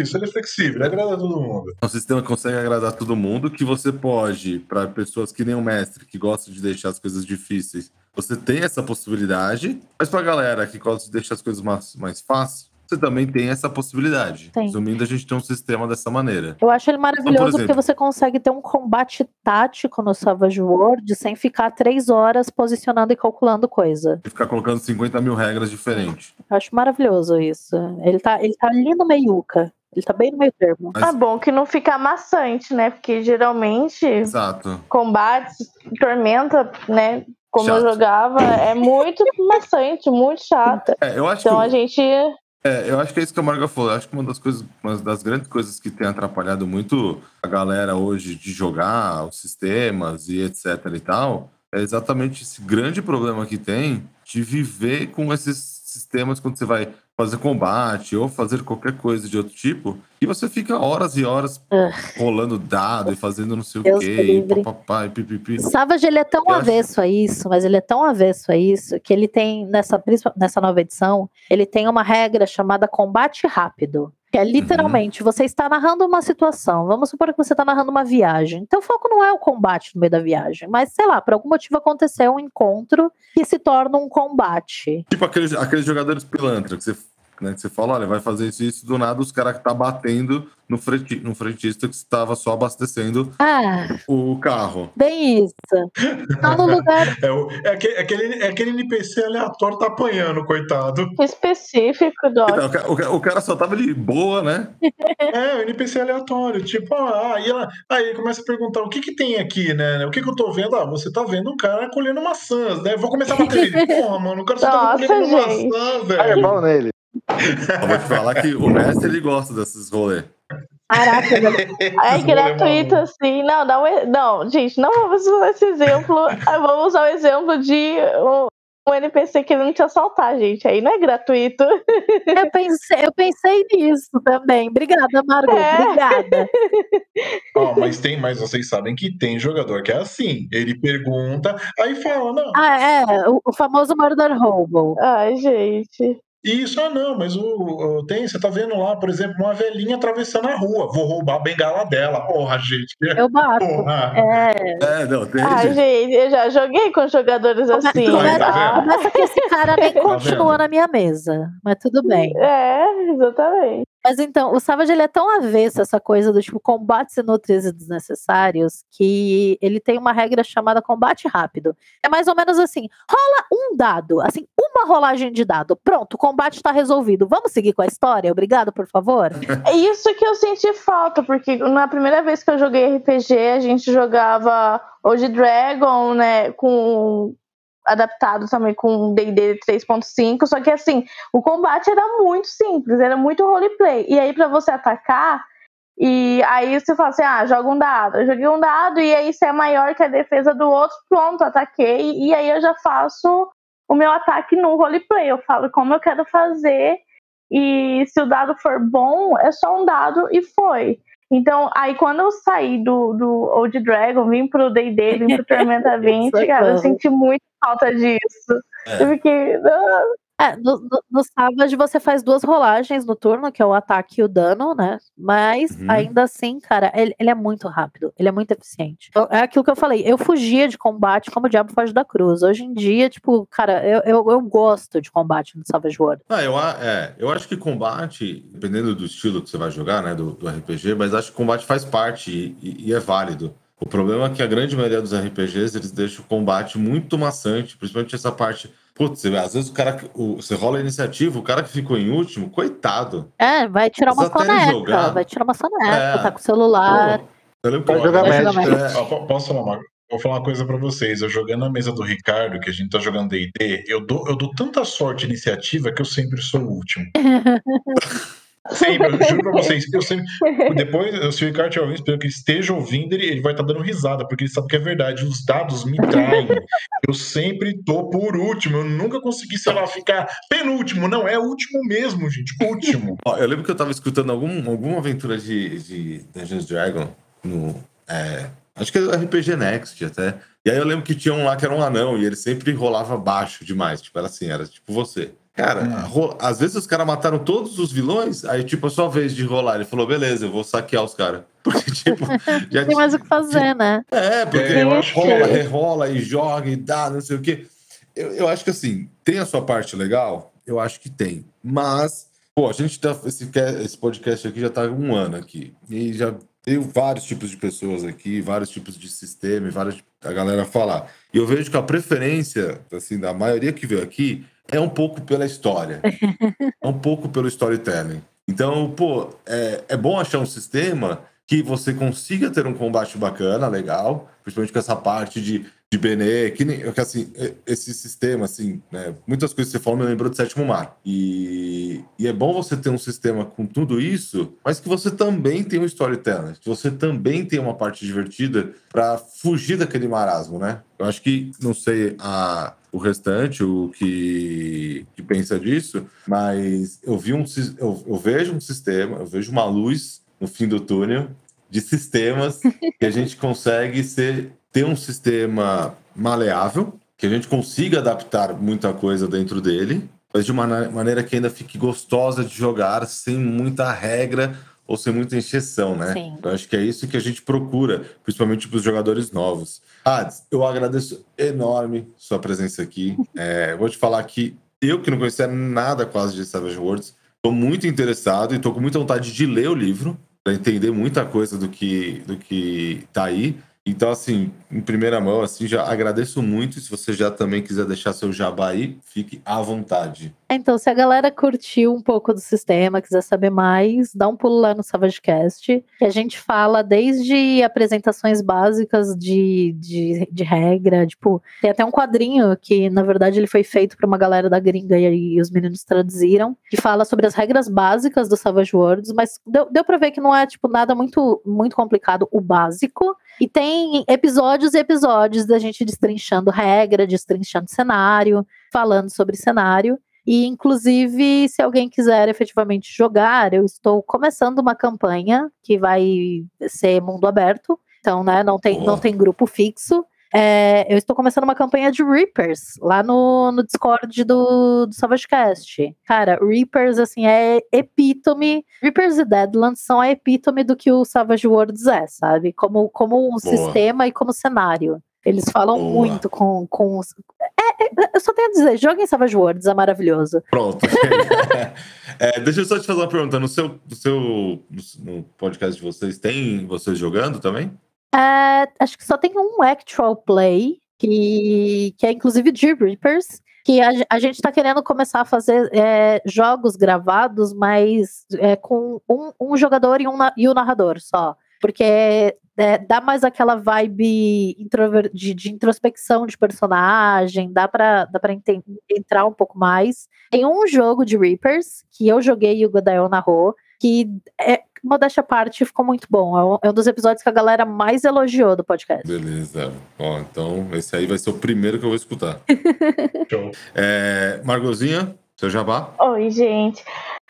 Isso, ele é flexível, ele agrada todo mundo. É um sistema que consegue agradar todo mundo, que você pode, para pessoas que nem o mestre, que gostam de deixar as coisas difíceis, você tem essa possibilidade, mas para galera que gosta de deixar as coisas mais, mais fáceis, você também tem essa possibilidade. Tem. Resumindo, a gente tem um sistema dessa maneira. Eu acho ele maravilhoso então, exemplo, porque você consegue ter um combate tático no Savage World sem ficar três horas posicionando e calculando coisa. E ficar colocando 50 mil regras diferentes. Eu acho maravilhoso isso. Ele tá, ele tá ali no meiuca. Ele tá bem no meio termo. Mas... Tá bom que não fica amassante, né? Porque geralmente Exato. combates, tormenta, né? Como chato. eu jogava, é muito maçante, muito chato. É, eu acho então que... a gente é, eu acho que é isso que a Marga falou. Eu acho que uma das coisas, uma das grandes coisas que tem atrapalhado muito a galera hoje de jogar os sistemas e etc e tal, é exatamente esse grande problema que tem de viver com esses sistemas quando você vai fazer combate ou fazer qualquer coisa de outro tipo, e você fica horas e horas uh. rolando dado e fazendo não sei Deus o quê, e papapá, e pipipi. Savage, ele é tão Eu avesso acho... a isso, mas ele é tão avesso a isso, que ele tem, nessa, nessa nova edição, ele tem uma regra chamada combate rápido. Que é uhum. literalmente, uhum. você está narrando uma situação. Vamos supor que você está narrando uma viagem. Então o foco não é o combate no meio da viagem, mas sei lá, por algum motivo aconteceu um encontro que se torna um combate. Tipo aqueles, aqueles jogadores pilantra que você né? Você fala, olha, vai fazer isso e isso, do nada os caras que tá batendo no, frenti, no frentista que estava só abastecendo ah, o carro. Bem isso. Tá no lugar. (laughs) É, o, é, aquele, é, aquele, é aquele NPC aleatório tá apanhando, coitado. Específico, Doc. Então, o, o, cara só tava ali boa, né? (laughs) é, o NPC aleatório. Tipo, ah, aí, ela, aí começa a perguntar o que que tem aqui, né? O que que eu tô vendo? Ah, você tá vendo um cara colhendo maçãs, né? Vou começar a bater ele. Porra, mano, o cara só tá colhendo maçã, velho. É bom nele. Eu vou te falar que o mestre ele gosta desses rolês. Caraca, é gratuito assim. Não, não, não, gente, não vamos usar esse exemplo. Vamos usar o exemplo de um, um NPC querendo te assaltar, gente. Aí não é gratuito. Eu pensei, eu pensei nisso também. Obrigada, Margot. É. Obrigada. (laughs) Oh, mas tem, mas vocês sabem que tem jogador que é assim. Ele pergunta, aí fala, não. Ah, é, o, o famoso Murder Hobo. Ai, gente. Isso, ah, não, mas o, o, tem, você tá vendo lá, por exemplo, uma velhinha atravessando a rua. Vou roubar a bengala dela. Porra, gente. Eu bato. Porra. É. é, não, tem. Ah, gente. gente, eu já joguei com jogadores assim. Começa, tá começa que esse cara nem tá continua vendo? na minha mesa. Mas tudo bem. É, exatamente. Mas então, o Savage ele é tão avesso essa coisa do tipo combates inúteis e desnecessários que ele tem uma regra chamada combate rápido. É mais ou menos assim: rola um dado, assim, uma rolagem de dado. Pronto, o combate tá resolvido. Vamos seguir com a história? Obrigado, por favor. É isso que eu senti falta, porque na primeira vez que eu joguei RPG, a gente jogava hoje Dragon, né, com adaptado também com D&D 3.5, só que assim, o combate era muito simples, era muito roleplay. E aí para você atacar, e aí você fala assim, ah, joga um dado. Eu joguei um dado e aí se é maior que a defesa do outro, pronto, ataquei. E aí eu já faço o meu ataque no roleplay. Eu falo como eu quero fazer. E se o dado for bom, é só um dado e foi. Então, aí quando eu saí do, do Old Dragon, vim pro D&D, vim pro Tormenta (laughs) 20, cara, eu senti muito falta disso. É. Eu fiquei... Ah, é, no, no, no Savage você faz duas rolagens no turno, que é o ataque e o dano, né? Mas uhum. ainda assim, cara, ele, ele, é muito rápido, ele é muito eficiente. Então, é aquilo que eu falei, eu fugia de combate como o Diabo foge da cruz. Hoje em dia, tipo, cara, eu, eu, eu gosto de combate no Savage World. Ah, eu, é, eu acho que combate, dependendo do estilo que você vai jogar, né, do, do RPG, mas acho que combate faz parte e, e, e é válido. O problema é que a grande maioria dos RPGs eles deixam o combate muito maçante, principalmente essa parte Putz, às vezes o cara. O, você rola a iniciativa, o cara que ficou em último, coitado. É, vai tirar uma soneca. Vai tirar uma soneca, é. tá com o celular. Pô, eu vai jogar médico. É. Posso falar uma, Vou falar uma coisa para vocês. Eu jogando na mesa do Ricardo, que a gente tá jogando DD, eu dou, eu dou tanta sorte iniciativa que eu sempre sou o último. (laughs) Sempre, eu juro pra (laughs) vocês. Eu sempre, depois, se o Ricardo estiver ouvindo, espero que ele esteja ouvindo, ele, ele vai estar tá dando risada, porque ele sabe que é verdade. Os dados me traem. (laughs) Eu sempre tô por último. Eu nunca consegui, sei lá, ficar penúltimo. Não, é último mesmo, gente. Último. (laughs) Ó, eu lembro que eu tava escutando algum, alguma aventura de, de Dungeons Dragon no. É, acho que é RPG Next até. E aí eu lembro que tinha um lá que era um anão e ele sempre rolava baixo demais. Tipo, era assim, era tipo você. Cara, hum. às vezes os caras mataram todos os vilões, aí, tipo, a sua vez de rolar. Ele falou, beleza, eu vou saquear os caras. (laughs) Porque, tipo. (laughs) já tem mais o que fazer, né? É, porque é, rola, rerola e joga e dá, não sei o quê. Eu, eu acho que, assim, tem a sua parte legal? Eu acho que tem. Mas, pô, a gente tá. Esse, esse podcast aqui já tá um ano aqui. E já tenho vários tipos de pessoas aqui, vários tipos de sistema, várias a galera falar. E eu vejo que a preferência, assim, da maioria que veio aqui é um pouco pela história, (laughs) é um pouco pelo storytelling. Então, pô, é, é bom achar um sistema que você consiga ter um combate bacana, legal, principalmente com essa parte de, de Benê, que, nem, que assim, esse sistema, assim, né, muitas coisas que você falou me lembrou do Sétimo Mar. E, e é bom você ter um sistema com tudo isso, mas que você também tem um storytelling, que você também tem uma parte divertida para fugir daquele marasmo, né? Eu acho que, não sei, a o restante, o que, que pensa disso, mas eu vi um eu, eu vejo um sistema, eu vejo uma luz no fim do túnel de sistemas que a gente consegue ser, ter um sistema maleável, que a gente consiga adaptar muita coisa dentro dele, mas de uma maneira que ainda fique gostosa de jogar, sem muita regra ou sem muita encheção, né? Sim. Eu acho que é isso que a gente procura, principalmente para os jogadores novos. Hades, eu agradeço enorme sua presença aqui. (laughs) É, vou te falar que eu, que não conhecia nada quase de Savage Worlds, estou muito interessado e estou com muita vontade de ler o livro para entender muita coisa do que do que tá aí. Então, assim, em primeira mão, assim, já agradeço muito. Se você já também quiser deixar seu jabá aí, fique à vontade. Então, se a galera curtiu um pouco do sistema, quiser saber mais, dá um pulo lá no SavageCast, que a gente fala desde apresentações básicas de, de, de regra, tipo, tem até um quadrinho que, na verdade, ele foi feito para uma galera da gringa e, e, os meninos traduziram, que fala sobre as regras básicas do Savage Worlds, mas deu, deu pra ver que não é, tipo, nada muito, muito complicado o básico, e tem episódios e episódios da gente destrinchando regra, destrinchando cenário, falando sobre cenário. E, inclusive, se alguém quiser efetivamente jogar, eu estou começando uma campanha que vai ser mundo aberto. Então, né, não tem, não tem grupo fixo. É, eu estou começando uma campanha de Reapers lá no, no Discord do, do SavageCast. Cara, Reapers, assim, é epítome. Reapers e Deadlands são a epítome do que o Savage Worlds é, sabe? Como, como um Boa. sistema e como cenário. Eles falam Boa. muito com, com. É, é, eu só tenho a dizer, joguem Savage Worlds, é maravilhoso. Pronto. (laughs) é, deixa eu só te fazer uma pergunta. No seu, no seu no podcast de vocês, tem vocês jogando também? É, acho que só tem um actual play, que, que é inclusive de Reapers, que a, a gente está querendo começar a fazer é, jogos gravados, mas é, com um, um jogador e, um, e o narrador só. Porque é, dá mais aquela vibe de, de, introspecção de personagem, dá pra, dá entrar um pouco mais. Tem um jogo de Reapers que eu joguei e o Godael narrou, que é, modéstia à parte, ficou muito bom. É um, é um, dos episódios que a galera mais elogiou do podcast. Beleza. Ó, então esse aí vai ser o primeiro que eu vou escutar. (laughs) Show. É, Margozinha, seu jabá? Oi, gente.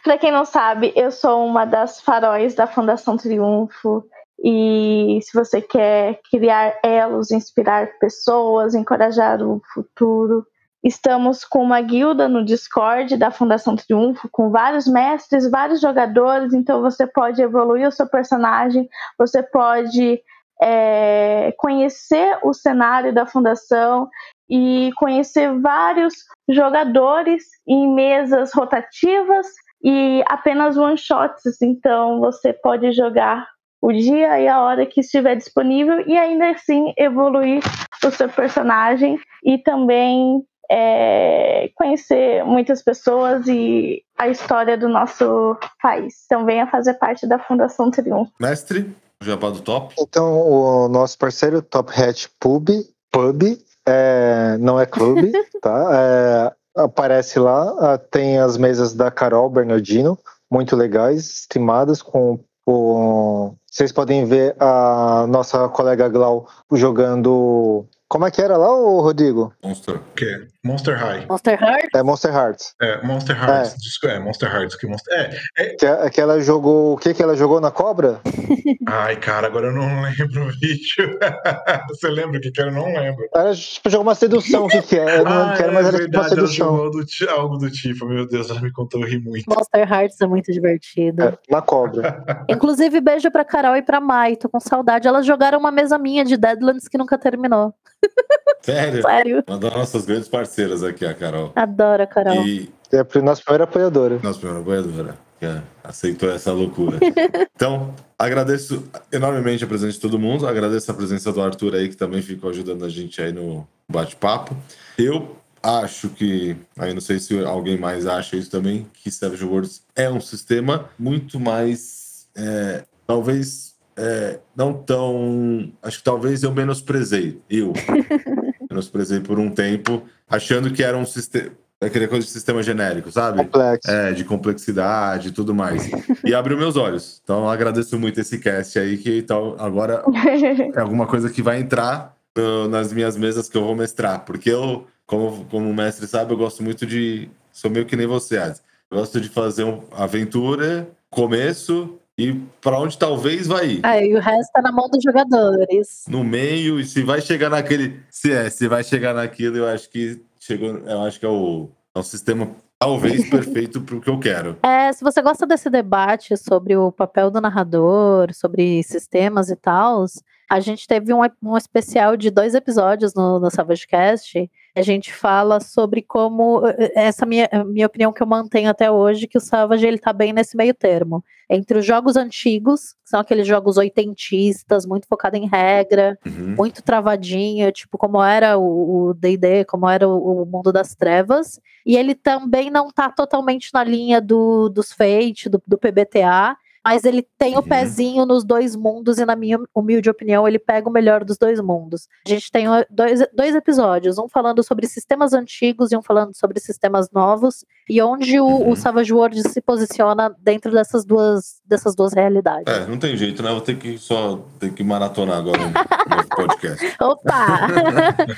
Pra quem não sabe, eu sou uma das faróis da Fundação Triunfo. E se você quer criar elos, inspirar pessoas, encorajar o futuro, Estamos com uma guilda no Discord da Fundação Triunfo, com vários mestres, vários jogadores, então você pode evoluir o seu personagem, você pode é, conhecer o cenário da fundação e conhecer vários jogadores em mesas rotativas e apenas one shots. Então você pode jogar o dia e a hora que estiver disponível e ainda assim evoluir o seu personagem e também é, conhecer muitas pessoas e a história do nosso país. Então venha fazer parte da Fundação Triunfo. Mestre, jabá do Top. Então o nosso parceiro Top Hat Pub, Pub é, não é clube, (laughs) tá? É, aparece lá, tem as mesas da Carol Bernardino, muito legais, estimadas com o... Vocês podem ver a nossa colega Glau jogando como é que era lá, o Rodrigo? Monster. O quê? Monster High. Monster Hearts? É Monster Hearts. É, Monster Hearts. É, é Monster Hearts. Que Monster... É, é... Que, é, que ela jogou. O que que ela jogou na cobra? (laughs) Ai, cara, agora eu não lembro o vídeo. (laughs) Você lembra o que que era? Eu não lembro. Ela jogou uma sedução, o que que é? Eu não ah, quero, mas é era verdade, uma sedução. Ela jogou do, algo do tipo, meu Deus, ela me contou, eu ri muito. Monster Hearts é muito divertido. É, na cobra. (laughs) Inclusive, beijo pra Carol e pra Mai, tô com saudade. Elas jogaram uma mesa minha de Deadlands que nunca terminou. Sério? Sério. Uma das nossas grandes parceiras aqui, a Carol. Adoro a Carol. E... É a nossa primeira apoiadora. Nossa primeira apoiadora. Que aceitou essa loucura. (laughs) então, agradeço enormemente a presença de todo mundo. Agradeço a presença do Arthur aí, que também ficou ajudando a gente aí no bate-papo. Eu acho que, aí não sei se alguém mais acha isso também, que Savage Worlds é um sistema muito mais, é, talvez, é, não tão, acho que talvez eu menosprezei, eu (laughs) menosprezei por um tempo, achando que era um sistema. Aquele coisa de sistema genérico, sabe? Complexo. É, de complexidade e tudo mais. E abriu meus olhos. Então agradeço muito esse cast aí, que então, agora (laughs) é alguma coisa que vai entrar uh, nas minhas mesas que eu vou mestrar. Porque eu, como, como o mestre sabe, eu gosto muito de. Sou meio que nem você, Adi. Gosto de fazer uma aventura, começo, e para onde talvez vai ir. Ah, e o resto tá na mão dos jogadores. No meio, e se vai chegar naquele. Se é, se vai chegar naquilo, eu acho que chegou. Eu acho que é o, é o sistema talvez (laughs) perfeito para o que eu quero. É, se você gosta desse debate sobre o papel do narrador, sobre sistemas e tal, a gente teve um, um especial de dois episódios no, no SavageCast. A gente fala sobre como eh, essa minha, minha opinião que eu mantenho até hoje, que o Savage ele tá bem nesse meio termo. Entre os jogos antigos, que são aqueles jogos oitentistas, muito focado em regra, uhum. muito travadinho, tipo como era o D&D, como era o, o, Mundo das Trevas. E ele também não tá totalmente na linha do, dos Fate, do, do PBTA, mas ele tem uhum. o pezinho nos dois mundos e, na minha humilde opinião, ele pega o melhor dos dois mundos. A gente tem dois, dois episódios, um falando sobre sistemas antigos e um falando sobre sistemas novos, e onde o, uhum. o Savage World se posiciona dentro dessas duas, dessas duas realidades. É, não tem jeito, né? Vou ter que só ter que maratonar agora (laughs) no podcast. Opa!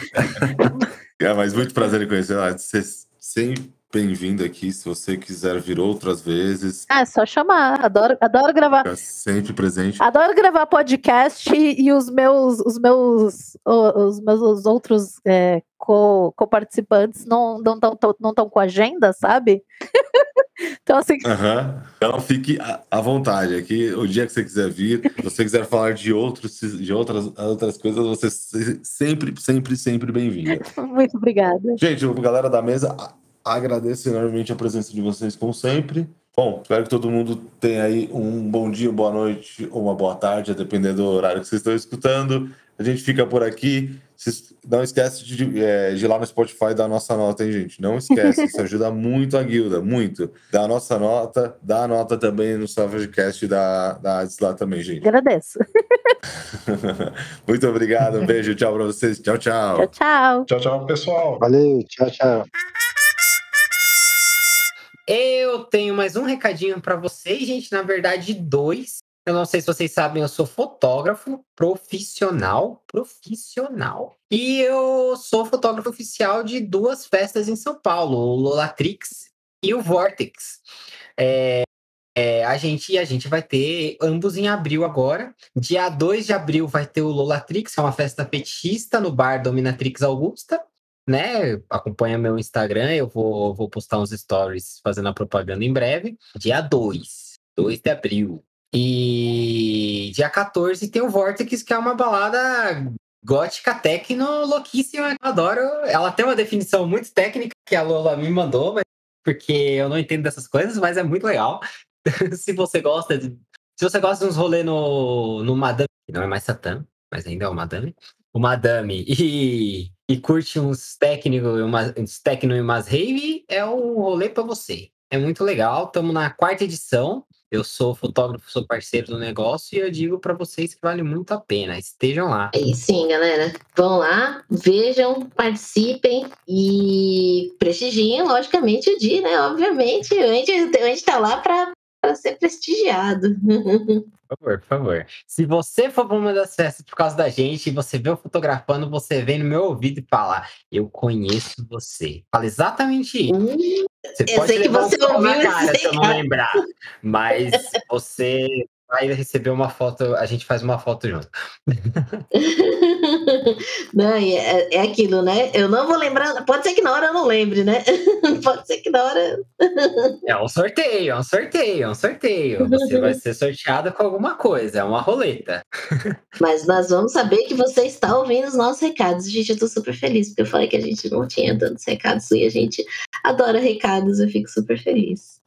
(laughs) é, mas muito prazer em conhecer. Vocês sempre bem-vindo aqui. Se você quiser vir outras vezes. É só chamar. Adoro, adoro gravar. Fica sempre presente. Adoro gravar podcast e, os meus, os meus, os meus outros é, co-participantes co não estão não não tão com agenda, sabe? (laughs) então, assim. Uhum. Então, fique à vontade. Aqui, o dia que você quiser vir, se você quiser falar de, outros, de outras, outras coisas, você sempre, sempre, sempre bem-vinda. (laughs) Muito obrigada. Gente, galera da mesa, Agradeço enormemente a presença de vocês, como sempre. Bom, espero que todo mundo tenha aí um bom dia, boa noite ou uma boa tarde, a depender do horário que vocês estão escutando. A gente fica por aqui. Não esquece de, é, de ir lá no Spotify dar a nossa nota, hein, gente? Não esquece, isso ajuda (laughs) muito a guilda, muito. Dá a nossa nota, dá a nota também no Savagecast da, da Ades lá também, gente. Agradeço. (laughs) muito obrigado, um beijo, tchau pra vocês. Tchau, tchau. Tchau, tchau. Tchau, tchau, pessoal. Valeu, tchau, tchau. Eu tenho mais um recadinho para vocês, gente. Na verdade, dois. Eu não sei se vocês sabem, eu sou fotógrafo profissional, profissional. E eu sou fotógrafo oficial de duas festas em São Paulo, o Lolatrix e o Vortex. É, é, a gente a gente vai ter ambos em abril agora. Dia 2 de abril vai ter o Lolatrix, é uma festa petista no bar Dominatrix Augusta. Né, acompanha meu Instagram, eu vou, vou postar uns stories fazendo a propaganda em breve. Dia 2, 2 de abril. E dia 14 tem o Vortex, que é uma balada gótica techno louquíssima. Eu adoro. Ela tem uma definição muito técnica que a Lola me mandou, mas porque eu não entendo dessas coisas, mas é muito legal. (laughs) se você gosta de. Se você gosta de uns rolês no, no Madame, que não é mais Satã, mas ainda é o Madame, o Madame, e, e curte uns técnicos, uns técnico e umas rave, é um rolê para você. É muito legal. Estamos na quarta edição. Eu sou fotógrafo, sou parceiro do negócio e eu digo para vocês que vale muito a pena. Estejam lá. E sim, galera. Vão lá, vejam, participem e prestigiem, logicamente, o dia, né? Obviamente, a gente, a gente tá lá para ser prestigiado. (laughs) Por favor, por favor. Se você for para uma das festas por causa da gente e você vê eu fotografando, você vem no meu ouvido e fala: Eu conheço você. Fala exatamente isso. Hum, você eu pode sei que levar você um pau na ouviu cara se eu não lembrar. Mas (laughs) você vai receber uma foto, a gente faz uma foto junto. (laughs) (laughs) Não, é, é aquilo, né? Eu não vou lembrar. Pode ser que na hora eu não lembre, né? (laughs) Pode ser que na hora. (laughs) É um sorteio, é um sorteio, é um sorteio. Você vai ser sorteado com alguma coisa, é uma roleta. Mas nós vamos saber que você está ouvindo os nossos recados. Gente, eu tô super feliz, porque eu falei que a gente não tinha tantos recados e a gente adora recados, eu fico super feliz.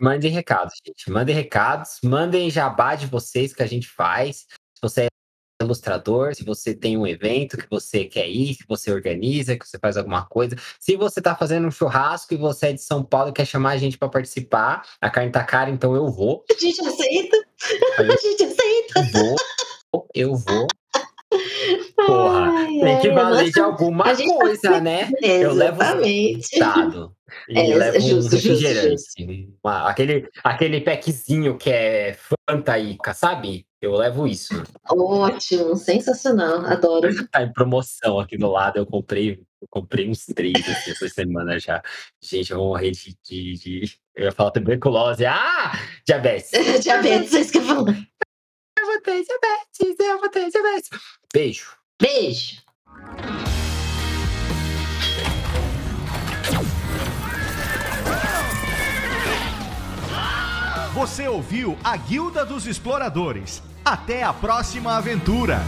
Mandem recados, gente. Mandem recados, mandem jabá de vocês que a gente faz. Se você é ilustrador, se você tem um evento que você quer ir, que você organiza, que você faz alguma coisa. Se você tá fazendo um churrasco e você é de São Paulo e quer chamar a gente para participar, a carne tá cara, então eu vou. A gente aceita. A gente aceita. Vou, eu vou. Porra, Ai, tem que valer nossa, de alguma a gente tá coisa, né? Eu levo Exatamente. dado. (laughs) E É, levo um justo, justo, refrigerante. Uma- aquele, aquele packzinho que é Fanta Ica, sabe? Eu levo isso. Ótimo, sensacional, adoro. (laughs) Tá em promoção aqui do lado. Eu comprei, eu comprei uns três assim, essa semana já. Gente, eu vou morrer de, de, de- Eu ia falar tuberculose. Ah! Diabetes. (laughs) Diabetes, é isso que eu falo. Eu vou ter diabetes, eu vou ter diabetes. Beijo. Beijo. Você ouviu a Guilda dos Exploradores. Até a próxima aventura!